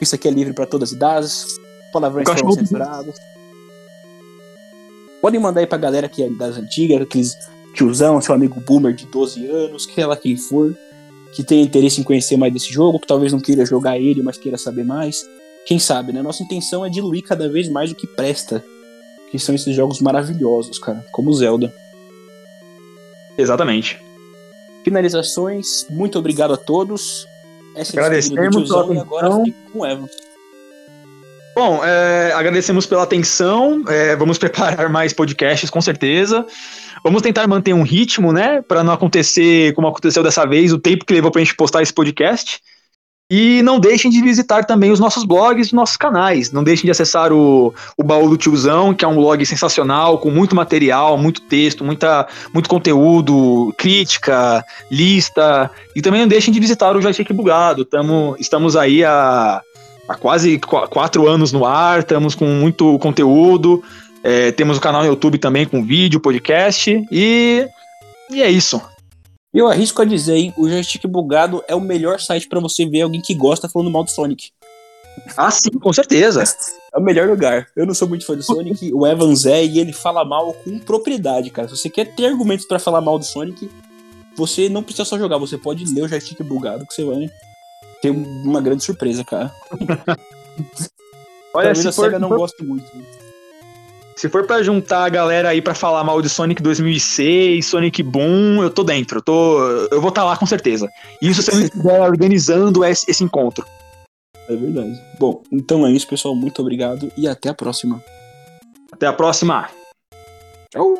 Isso aqui é livre para todas as idades. Palavrões foram censurados. Podem mandar aí pra galera que é das antigas, aqueles tiozão, seu amigo boomer de 12 anos, que ela quem for, que tem interesse em conhecer mais desse jogo, que talvez não queira jogar ele, mas queira saber mais. Quem sabe, né? Nossa intenção é diluir cada vez mais o que presta. Que são esses jogos maravilhosos, cara, como Zelda. Exatamente. Finalizações, muito obrigado a todos. Essa é Agradecemos pela e agora fico com o Evans. Bom, é, agradecemos pela atenção. É, vamos [LAUGHS] preparar mais podcasts, com certeza. Vamos tentar manter um ritmo, né? Para não acontecer como aconteceu dessa vez, o tempo que levou para a gente postar esse podcast. E não deixem de visitar também os nossos blogs e nossos canais. Não deixem de acessar o, o Baú do Tiozão, que é um blog sensacional, com muito material, muito texto, muita, muito conteúdo, crítica, lista. E também não deixem de visitar o Joystick Bugado. Tamo, estamos aí há, há quase quatro anos no ar, estamos com muito conteúdo. É, temos o canal no YouTube também com vídeo, podcast. E, e é isso. Eu arrisco a dizer, hein, o Joystick Bugado é o melhor site para você ver alguém que gosta falando mal do Sonic. Ah, sim, com certeza. É o melhor lugar. Eu não sou muito fã do Sonic, o Evans é e ele fala mal com propriedade, cara. Se você quer ter argumentos para falar mal do Sonic, você não precisa só jogar, você pode ler o Joystick Bugado que você vai ter uma grande surpresa, cara. Olha, se for, SEGA não gosto muito. Se for para juntar a galera aí para falar mal de Sonic 2006, Sonic Boom, eu tô dentro. Eu, tô, eu vou estar tá lá com certeza. Isso se eu [LAUGHS] estiver organizando esse, esse encontro. É verdade. Bom, então é isso, pessoal. Muito obrigado e até a próxima. Até a próxima. Tchau.